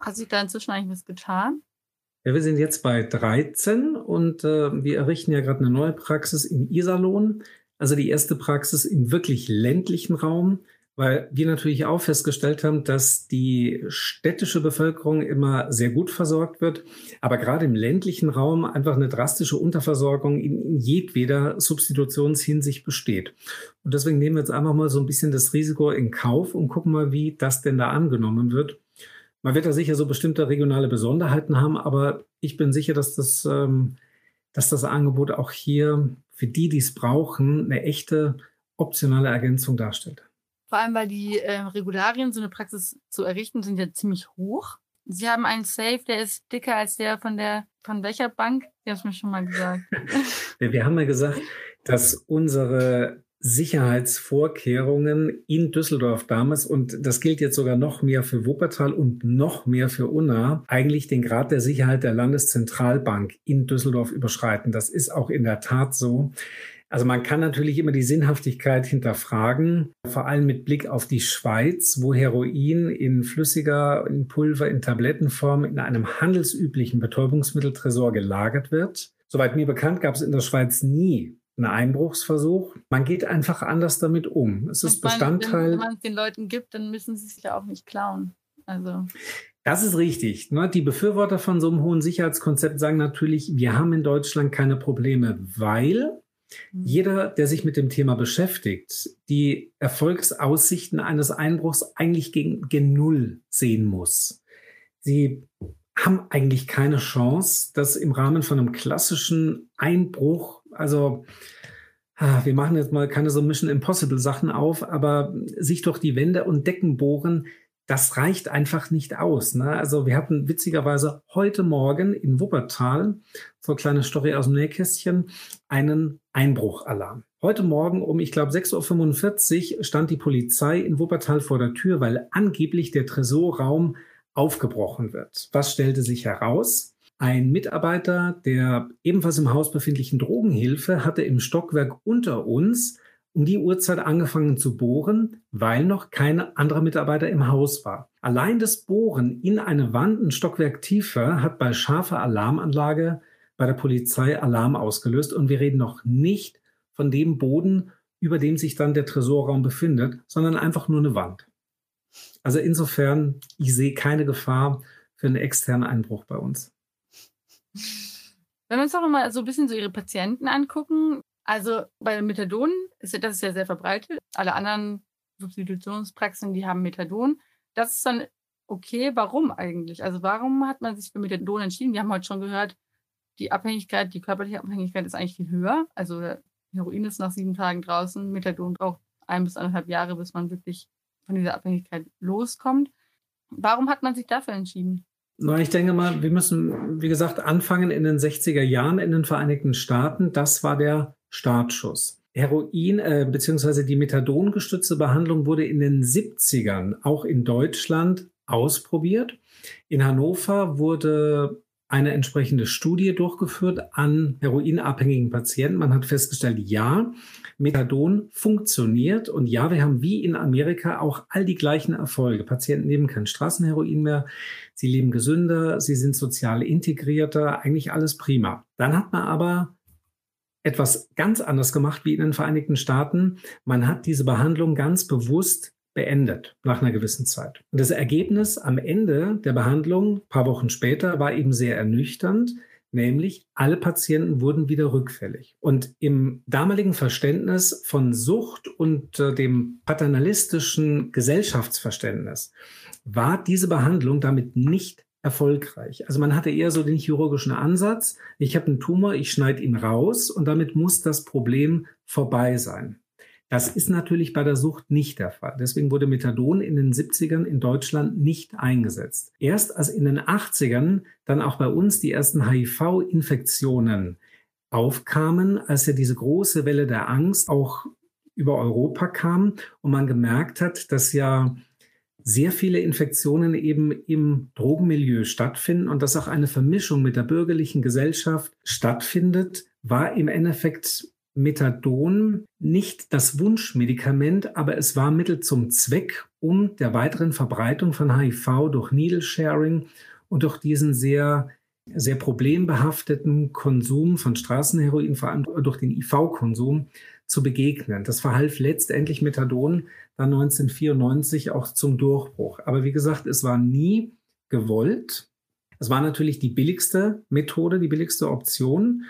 Hat sich da inzwischen eigentlich was getan? Ja, wir sind jetzt bei 13 und äh, wir errichten ja gerade eine neue Praxis in Iserlohn. Also die erste Praxis im wirklich ländlichen Raum weil wir natürlich auch festgestellt haben, dass die städtische Bevölkerung immer sehr gut versorgt wird, aber gerade im ländlichen Raum einfach eine drastische Unterversorgung in jedweder Substitutionshinsicht besteht. Und deswegen nehmen wir jetzt einfach mal so ein bisschen das Risiko in Kauf und gucken mal, wie das denn da angenommen wird. Man wird da sicher so bestimmte regionale Besonderheiten haben, aber ich bin sicher, dass das, ähm, dass das Angebot auch hier für die, die es brauchen, eine echte optionale Ergänzung darstellt. Vor allem, weil die äh, Regularien, so eine Praxis zu errichten, sind ja ziemlich hoch. Sie haben einen Safe, der ist dicker als der von der, von welcher Bank? Sie haben es mir schon mal gesagt. <laughs> <laughs> Wir haben ja gesagt, dass unsere Sicherheitsvorkehrungen in Düsseldorf damals, und das gilt jetzt sogar noch mehr für Wuppertal und noch mehr für Unna, eigentlich den Grad der Sicherheit der Landeszentralbank in Düsseldorf überschreiten. Das ist auch in der Tat so. Also man kann natürlich immer die Sinnhaftigkeit hinterfragen, vor allem mit Blick auf die Schweiz, wo Heroin in flüssiger, in Pulver, in Tablettenform in einem handelsüblichen Betäubungsmitteltresor gelagert wird. Soweit mir bekannt, gab es in der Schweiz nie einen Einbruchsversuch. Man geht einfach anders damit um. Es ist Bestandteil. Wenn man es den Leuten gibt, dann müssen sie sich ja auch nicht klauen. Also. Das ist richtig. Ne? Die Befürworter von so einem hohen Sicherheitskonzept sagen natürlich, wir haben in Deutschland keine Probleme, weil. Jeder, der sich mit dem Thema beschäftigt, die Erfolgsaussichten eines Einbruchs eigentlich gegen, gegen Null sehen muss. Sie haben eigentlich keine Chance, dass im Rahmen von einem klassischen Einbruch, also ah, wir machen jetzt mal keine so Mission Impossible Sachen auf, aber sich durch die Wände und Decken bohren, das reicht einfach nicht aus. Ne? Also wir hatten witzigerweise heute Morgen in Wuppertal, so eine kleine Story aus dem Nähkästchen, einen Einbruchalarm. Heute Morgen um, ich glaube, 6.45 Uhr stand die Polizei in Wuppertal vor der Tür, weil angeblich der Tresorraum aufgebrochen wird. Was stellte sich heraus? Ein Mitarbeiter der ebenfalls im Haus befindlichen Drogenhilfe hatte im Stockwerk unter uns um die Uhrzeit angefangen zu bohren, weil noch kein anderer Mitarbeiter im Haus war. Allein das Bohren in eine Wand ein Stockwerk tiefer hat bei scharfer Alarmanlage bei der Polizei Alarm ausgelöst und wir reden noch nicht von dem Boden, über dem sich dann der Tresorraum befindet, sondern einfach nur eine Wand. Also insofern, ich sehe keine Gefahr für einen externen Einbruch bei uns. Wenn wir uns auch mal so ein bisschen so Ihre Patienten angucken, also bei Methadon ist das ist ja sehr verbreitet. Alle anderen Substitutionspraxen, die haben Methadon. Das ist dann okay. Warum eigentlich? Also warum hat man sich für Methadon entschieden? Wir haben heute schon gehört, die Abhängigkeit, die körperliche Abhängigkeit ist eigentlich viel höher. Also Heroin ist nach sieben Tagen draußen, Methadon braucht ein bis anderthalb Jahre, bis man wirklich von dieser Abhängigkeit loskommt. Warum hat man sich dafür entschieden? Ich denke mal, wir müssen, wie gesagt, anfangen in den 60er Jahren in den Vereinigten Staaten. Das war der Startschuss. Heroin äh, bzw. die methadongestützte Behandlung wurde in den 70ern auch in Deutschland ausprobiert. In Hannover wurde eine entsprechende Studie durchgeführt an heroinabhängigen Patienten. Man hat festgestellt, ja, Methadon funktioniert und ja, wir haben wie in Amerika auch all die gleichen Erfolge. Patienten nehmen kein Straßenheroin mehr, sie leben gesünder, sie sind sozial integrierter, eigentlich alles prima. Dann hat man aber etwas ganz anders gemacht wie in den Vereinigten Staaten. Man hat diese Behandlung ganz bewusst beendet nach einer gewissen Zeit. Und das Ergebnis am Ende der Behandlung, paar Wochen später, war eben sehr ernüchternd, nämlich alle Patienten wurden wieder rückfällig. Und im damaligen Verständnis von Sucht und äh, dem paternalistischen Gesellschaftsverständnis war diese Behandlung damit nicht erfolgreich. Also man hatte eher so den chirurgischen Ansatz, ich habe einen Tumor, ich schneide ihn raus und damit muss das Problem vorbei sein. Das ist natürlich bei der Sucht nicht der Fall. Deswegen wurde Methadon in den 70ern in Deutschland nicht eingesetzt. Erst als in den 80ern dann auch bei uns die ersten HIV-Infektionen aufkamen, als ja diese große Welle der Angst auch über Europa kam und man gemerkt hat, dass ja sehr viele Infektionen eben im Drogenmilieu stattfinden und dass auch eine Vermischung mit der bürgerlichen Gesellschaft stattfindet, war im Endeffekt Methadon nicht das Wunschmedikament, aber es war Mittel zum Zweck, um der weiteren Verbreitung von HIV durch Needle Sharing und durch diesen sehr sehr problembehafteten Konsum von Straßenheroin, vor allem durch den IV-Konsum, zu begegnen. Das verhalf letztendlich Methadon dann 1994 auch zum Durchbruch. Aber wie gesagt, es war nie gewollt. Es war natürlich die billigste Methode, die billigste Option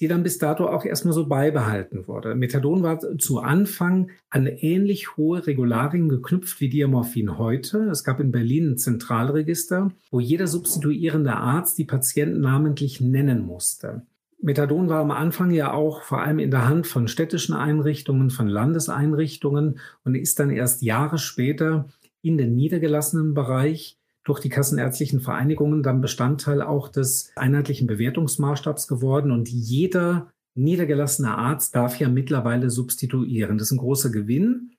die dann bis dato auch erstmal so beibehalten wurde. Methadon war zu Anfang an ähnlich hohe Regularien geknüpft wie Diamorphin heute. Es gab in Berlin ein Zentralregister, wo jeder substituierende Arzt die Patienten namentlich nennen musste. Methadon war am Anfang ja auch vor allem in der Hand von städtischen Einrichtungen, von Landeseinrichtungen und ist dann erst Jahre später in den niedergelassenen Bereich durch die kassenärztlichen Vereinigungen dann Bestandteil auch des einheitlichen Bewertungsmaßstabs geworden und jeder niedergelassene Arzt darf ja mittlerweile substituieren. Das ist ein großer Gewinn,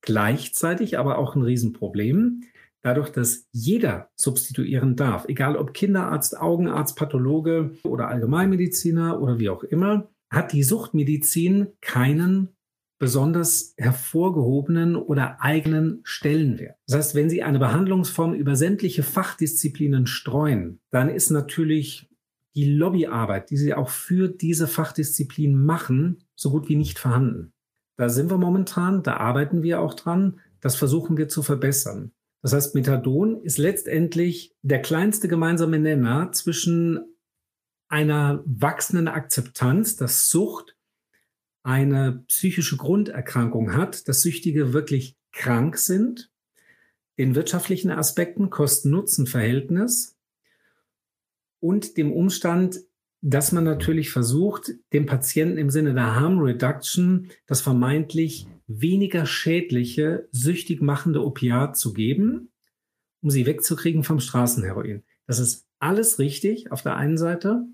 gleichzeitig aber auch ein Riesenproblem. Dadurch, dass jeder substituieren darf, egal ob Kinderarzt, Augenarzt, Pathologe oder Allgemeinmediziner oder wie auch immer, hat die Suchtmedizin keinen besonders hervorgehobenen oder eigenen Stellenwert. Das heißt, wenn Sie eine Behandlungsform über sämtliche Fachdisziplinen streuen, dann ist natürlich die Lobbyarbeit, die Sie auch für diese Fachdisziplin machen, so gut wie nicht vorhanden. Da sind wir momentan, da arbeiten wir auch dran, das versuchen wir zu verbessern. Das heißt, Methadon ist letztendlich der kleinste gemeinsame Nenner zwischen einer wachsenden Akzeptanz, dass Sucht eine psychische Grunderkrankung hat, dass Süchtige wirklich krank sind, den wirtschaftlichen Aspekten, Kosten-Nutzen-Verhältnis und dem Umstand, dass man natürlich versucht, dem Patienten im Sinne der Harm Reduction das vermeintlich weniger schädliche, süchtig machende Opiat zu geben, um sie wegzukriegen vom Straßenheroin. Das ist alles richtig auf der einen Seite.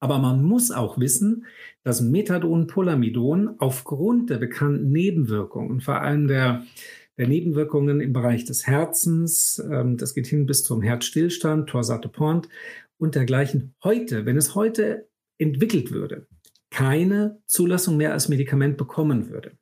Aber man muss auch wissen, dass Methadon, Polamidon aufgrund der bekannten Nebenwirkungen, vor allem der, der Nebenwirkungen im Bereich des Herzens, ähm, das geht hin bis zum Herzstillstand, Torsate Pont und dergleichen, heute, wenn es heute entwickelt würde, keine Zulassung mehr als Medikament bekommen würde.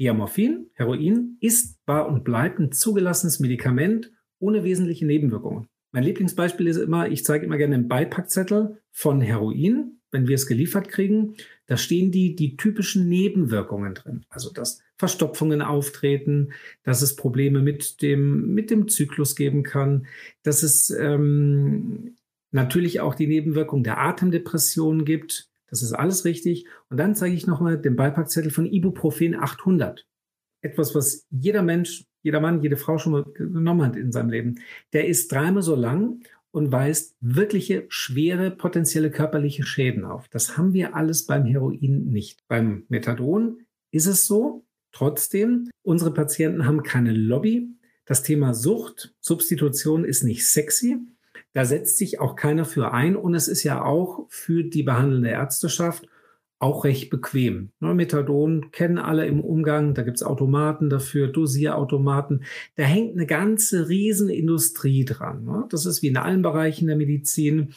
Diamorphin, Heroin, ist, war und bleibt ein zugelassenes Medikament ohne wesentliche Nebenwirkungen. Mein Lieblingsbeispiel ist immer, ich zeige immer gerne einen Beipackzettel von Heroin, wenn wir es geliefert kriegen. Da stehen die, die typischen Nebenwirkungen drin. Also, dass Verstopfungen auftreten, dass es Probleme mit dem, mit dem Zyklus geben kann, dass es ähm, natürlich auch die Nebenwirkung der Atemdepression gibt. Das ist alles richtig. Und dann zeige ich nochmal den Beipackzettel von Ibuprofen 800. Etwas, was jeder Mensch jeder Mann, jede Frau schon mal genommen hat in seinem Leben, der ist dreimal so lang und weist wirkliche schwere potenzielle körperliche Schäden auf. Das haben wir alles beim Heroin nicht. Beim Methadon ist es so. Trotzdem, unsere Patienten haben keine Lobby. Das Thema Sucht, Substitution ist nicht sexy. Da setzt sich auch keiner für ein und es ist ja auch für die behandelnde Ärzteschaft auch recht bequem. Ne, Methadon kennen alle im Umgang, da gibt's Automaten dafür, Dosierautomaten. Da hängt eine ganze Riesenindustrie dran. Ne? Das ist wie in allen Bereichen der Medizin.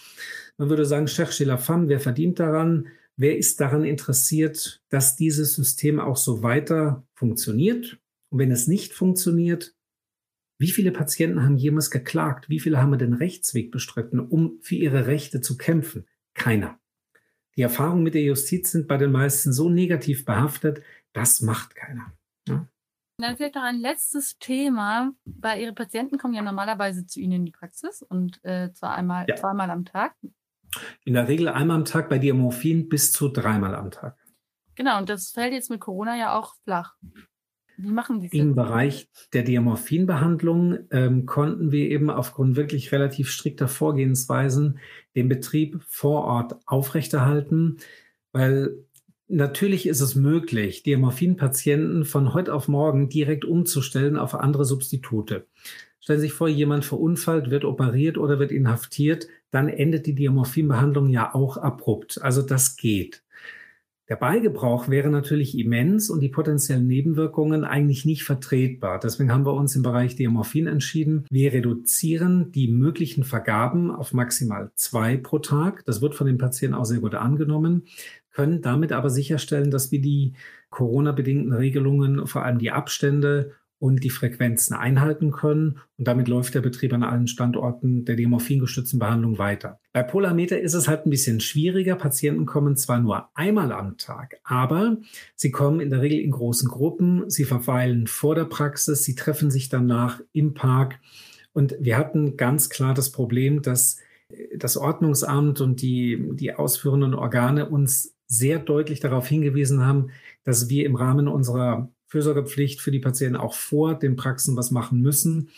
Man würde sagen, cherchez la femme, wer verdient daran? Wer ist daran interessiert, dass dieses System auch so weiter funktioniert? Und wenn es nicht funktioniert, wie viele Patienten haben jemals geklagt? Wie viele haben den Rechtsweg bestritten, um für ihre Rechte zu kämpfen? Keiner. Die Erfahrungen mit der Justiz sind bei den meisten so negativ behaftet, das macht keiner. Ja? Dann vielleicht noch ein letztes Thema, weil Ihre Patienten kommen ja normalerweise zu Ihnen in die Praxis und äh, zwar einmal, ja. zweimal am Tag. In der Regel einmal am Tag, bei Diamorphin bis zu dreimal am Tag. Genau, und das fällt jetzt mit Corona ja auch flach. Wie machen die? Im Bereich der Diamorphinbehandlung ähm, konnten wir eben aufgrund wirklich relativ strikter Vorgehensweisen den Betrieb vor Ort aufrechterhalten, weil natürlich ist es möglich, Diamorphin-Patienten von heute auf morgen direkt umzustellen auf andere Substitute. Stellen Sie sich vor, jemand verunfallt, wird operiert oder wird inhaftiert, dann endet die Diamorphinbehandlung ja auch abrupt. Also das geht. Der Beigebrauch wäre natürlich immens und die potenziellen Nebenwirkungen eigentlich nicht vertretbar. Deswegen haben wir uns im Bereich Diamorphin entschieden. Wir reduzieren die möglichen Vergaben auf maximal zwei pro Tag. Das wird von den Patienten auch sehr gut angenommen, können damit aber sicherstellen, dass wir die Corona-bedingten Regelungen, vor allem die Abstände und die Frequenzen einhalten können. Und damit läuft der Betrieb an allen Standorten der demorphingestützten Behandlung weiter. Bei Polarmeter ist es halt ein bisschen schwieriger. Patienten kommen zwar nur einmal am Tag, aber sie kommen in der Regel in großen Gruppen. Sie verweilen vor der Praxis. Sie treffen sich danach im Park. Und wir hatten ganz klar das Problem, dass das Ordnungsamt und die, die ausführenden Organe uns sehr deutlich darauf hingewiesen haben, dass wir im Rahmen unserer Fürsorgepflicht für die Patienten auch vor den Praxen was machen müssen.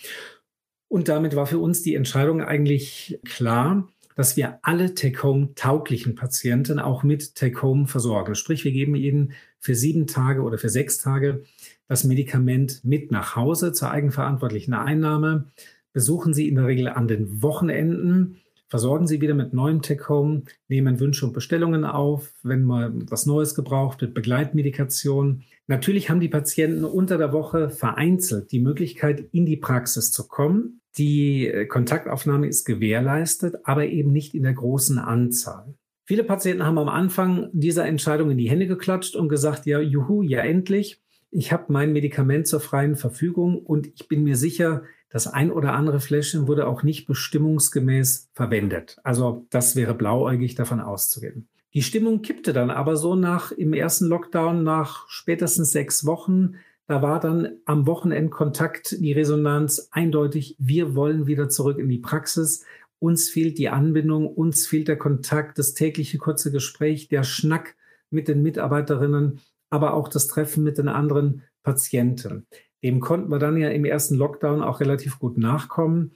Und damit war für uns die Entscheidung eigentlich klar, dass wir alle Take-Home-tauglichen Patienten auch mit Take-Home versorgen. Sprich, wir geben ihnen für sieben Tage oder für sechs Tage das Medikament mit nach Hause zur eigenverantwortlichen Einnahme. Besuchen Sie in der Regel an den Wochenenden versorgen Sie wieder mit neuem Take-Home, nehmen Wünsche und Bestellungen auf, wenn mal was Neues gebraucht wird, Begleitmedikation. Natürlich haben die Patienten unter der Woche vereinzelt die Möglichkeit, in die Praxis zu kommen. Die äh, Kontaktaufnahme ist gewährleistet, aber eben nicht in der großen Anzahl. Viele Patienten haben am Anfang dieser Entscheidung in die Hände geklatscht und gesagt, ja, juhu, ja endlich. Ich habe mein Medikament zur freien Verfügung und ich bin mir sicher, das ein oder andere Fläschchen wurde auch nicht bestimmungsgemäß verwendet. Also das wäre blauäugig davon auszugehen. Die Stimmung kippte dann aber so nach im ersten Lockdown nach spätestens sechs Wochen. Da war dann am Wochenendkontakt die Resonanz eindeutig. Wir wollen wieder zurück in die Praxis. Uns fehlt die Anbindung, uns fehlt der Kontakt, das tägliche kurze Gespräch, der Schnack mit den Mitarbeiterinnen, aber auch das Treffen mit den anderen Patienten. Dem konnten wir dann ja im ersten Lockdown auch relativ gut nachkommen.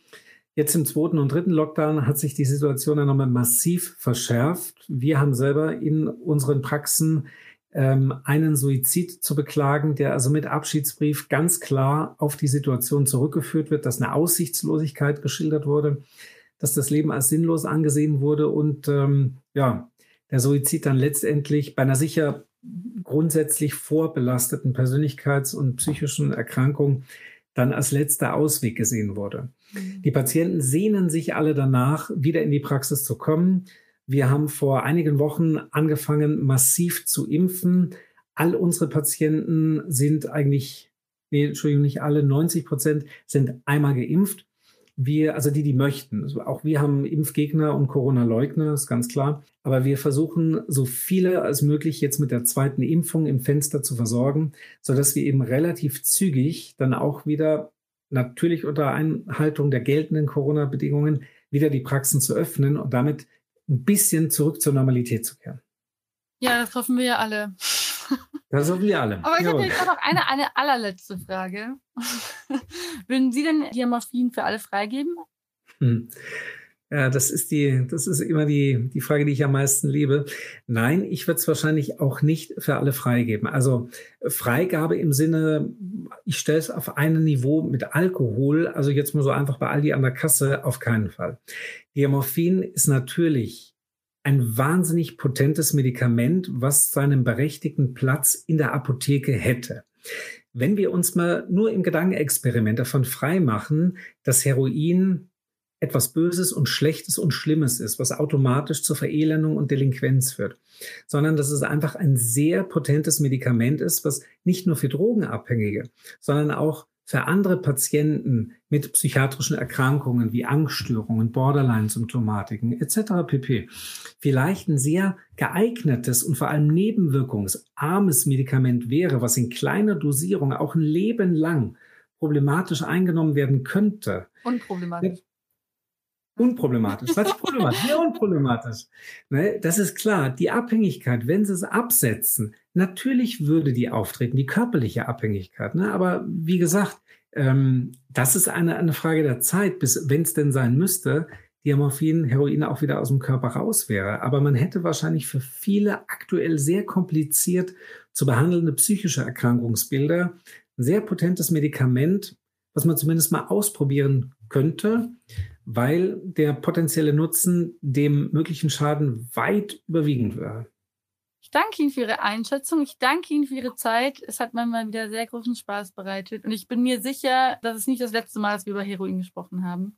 Jetzt im zweiten und dritten Lockdown hat sich die Situation dann nochmal massiv verschärft. Wir haben selber in unseren Praxen ähm, einen Suizid zu beklagen, der also mit Abschiedsbrief ganz klar auf die Situation zurückgeführt wird, dass eine Aussichtslosigkeit geschildert wurde, dass das Leben als sinnlos angesehen wurde und ähm, ja, der Suizid dann letztendlich bei einer sicher grundsätzlich vorbelasteten Persönlichkeits- und psychischen Erkrankung dann als letzter Ausweg gesehen wurde. Mhm. Die Patienten sehnen sich alle danach, wieder in die Praxis zu kommen. Wir haben vor einigen Wochen angefangen, massiv zu impfen. All unsere Patienten sind eigentlich, nee, Entschuldigung, nicht alle, 90 Prozent sind einmal geimpft wir, also die, die möchten, also auch wir haben Impfgegner und Corona-Leugner, ist ganz klar. Aber wir versuchen, so viele als möglich jetzt mit der zweiten Impfung im Fenster zu versorgen, sodass wir eben relativ zügig dann auch wieder natürlich unter Einhaltung der geltenden Corona-Bedingungen wieder die Praxen zu öffnen und damit ein bisschen zurück zur Normalität zu kehren. Ja, das hoffen wir ja alle. Das hoffen wir alle. Aber ich habe jetzt noch eine, eine allerletzte Frage. <laughs> Würden Sie denn Diamorphin für alle freigeben? Hm. Ja, das ist die, das ist immer die, die Frage, die ich am meisten liebe. Nein, ich würde es wahrscheinlich auch nicht für alle freigeben. Also Freigabe im Sinne, ich stelle es auf ein Niveau mit Alkohol, also jetzt mal so einfach bei Aldi an der Kasse, auf keinen Fall. Diamorphin ist natürlich ein wahnsinnig potentes Medikament, was seinen berechtigten Platz in der Apotheke hätte. Wenn wir uns mal nur im Gedankenexperiment davon frei machen, dass Heroin etwas Böses und Schlechtes und Schlimmes ist, was automatisch zur Verelendung und Delinquenz führt, sondern dass es einfach ein sehr potentes Medikament ist, was nicht nur für Drogenabhängige, sondern auch für andere Patienten mit psychiatrischen Erkrankungen wie Angststörungen, Borderline-Symptomatiken etc. pp. vielleicht ein sehr geeignetes und vor allem nebenwirkungsarmes Medikament wäre, was in kleiner Dosierung auch ein Leben lang problematisch eingenommen werden könnte. Unproblematisch. Unproblematisch. Was problematisch? Ja, unproblematisch. Ne, das ist klar. Die Abhängigkeit, wenn sie es absetzen, natürlich würde die auftreten, die körperliche Abhängigkeit. Ne? Aber wie gesagt, ähm, das ist eine, eine Frage der Zeit, bis, wenn es denn sein müsste, die Morphin, Heroin auch wieder aus dem Körper raus wäre. Aber man hätte wahrscheinlich für viele aktuell sehr kompliziert zu behandelnde psychische Erkrankungsbilder ein sehr potentes Medikament, was man zumindest mal ausprobieren könnte, weil der potenzielle Nutzen dem möglichen Schaden weit überwiegend wäre. Ich danke Ihnen für Ihre Einschätzung. Ich danke Ihnen für Ihre Zeit. Es hat mir mal wieder sehr großen Spaß bereitet. Und ich bin mir sicher, dass es nicht das letzte Mal ist, dass wir über Heroin gesprochen haben.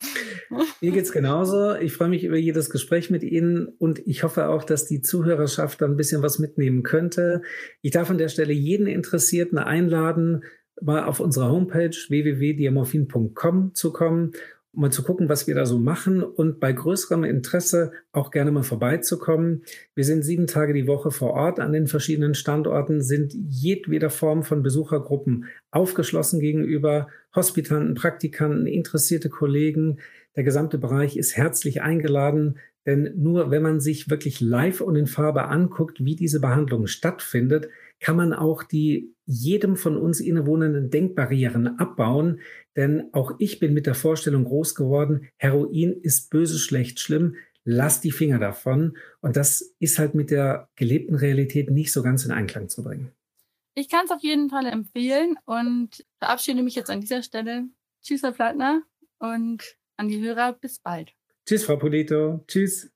<laughs> Mir geht's genauso. Ich freue mich über jedes Gespräch mit Ihnen und ich hoffe auch, dass die Zuhörerschaft da ein bisschen was mitnehmen könnte. Ich darf an der Stelle jeden Interessierten einladen, mal auf unserer Homepage www.diamorphin.com zu kommen um mal zu gucken, was wir da so machen und bei größerem Interesse auch gerne mal vorbeizukommen. Wir sind sieben Tage die Woche vor Ort an den verschiedenen Standorten, sind jedweder Form von Besuchergruppen aufgeschlossen gegenüber Hospitanten, Praktikanten, interessierte Kollegen. Der gesamte Bereich ist herzlich eingeladen, denn nur wenn man sich wirklich live und in Farbe anguckt, wie diese Behandlung stattfindet, kann man auch die jedem von uns innewohnenden Denkbarrieren abbauen. Denn auch ich bin mit der Vorstellung groß geworden, Heroin ist böse, schlecht, schlimm. Lass die Finger davon. Und das ist halt mit der gelebten Realität nicht so ganz in Einklang zu bringen. Ich kann es auf jeden Fall empfehlen und verabschiede mich jetzt an dieser Stelle. Tschüss, Herr Plattner, und an die Hörer bis bald. Tschüss, Frau Polito. Tschüss.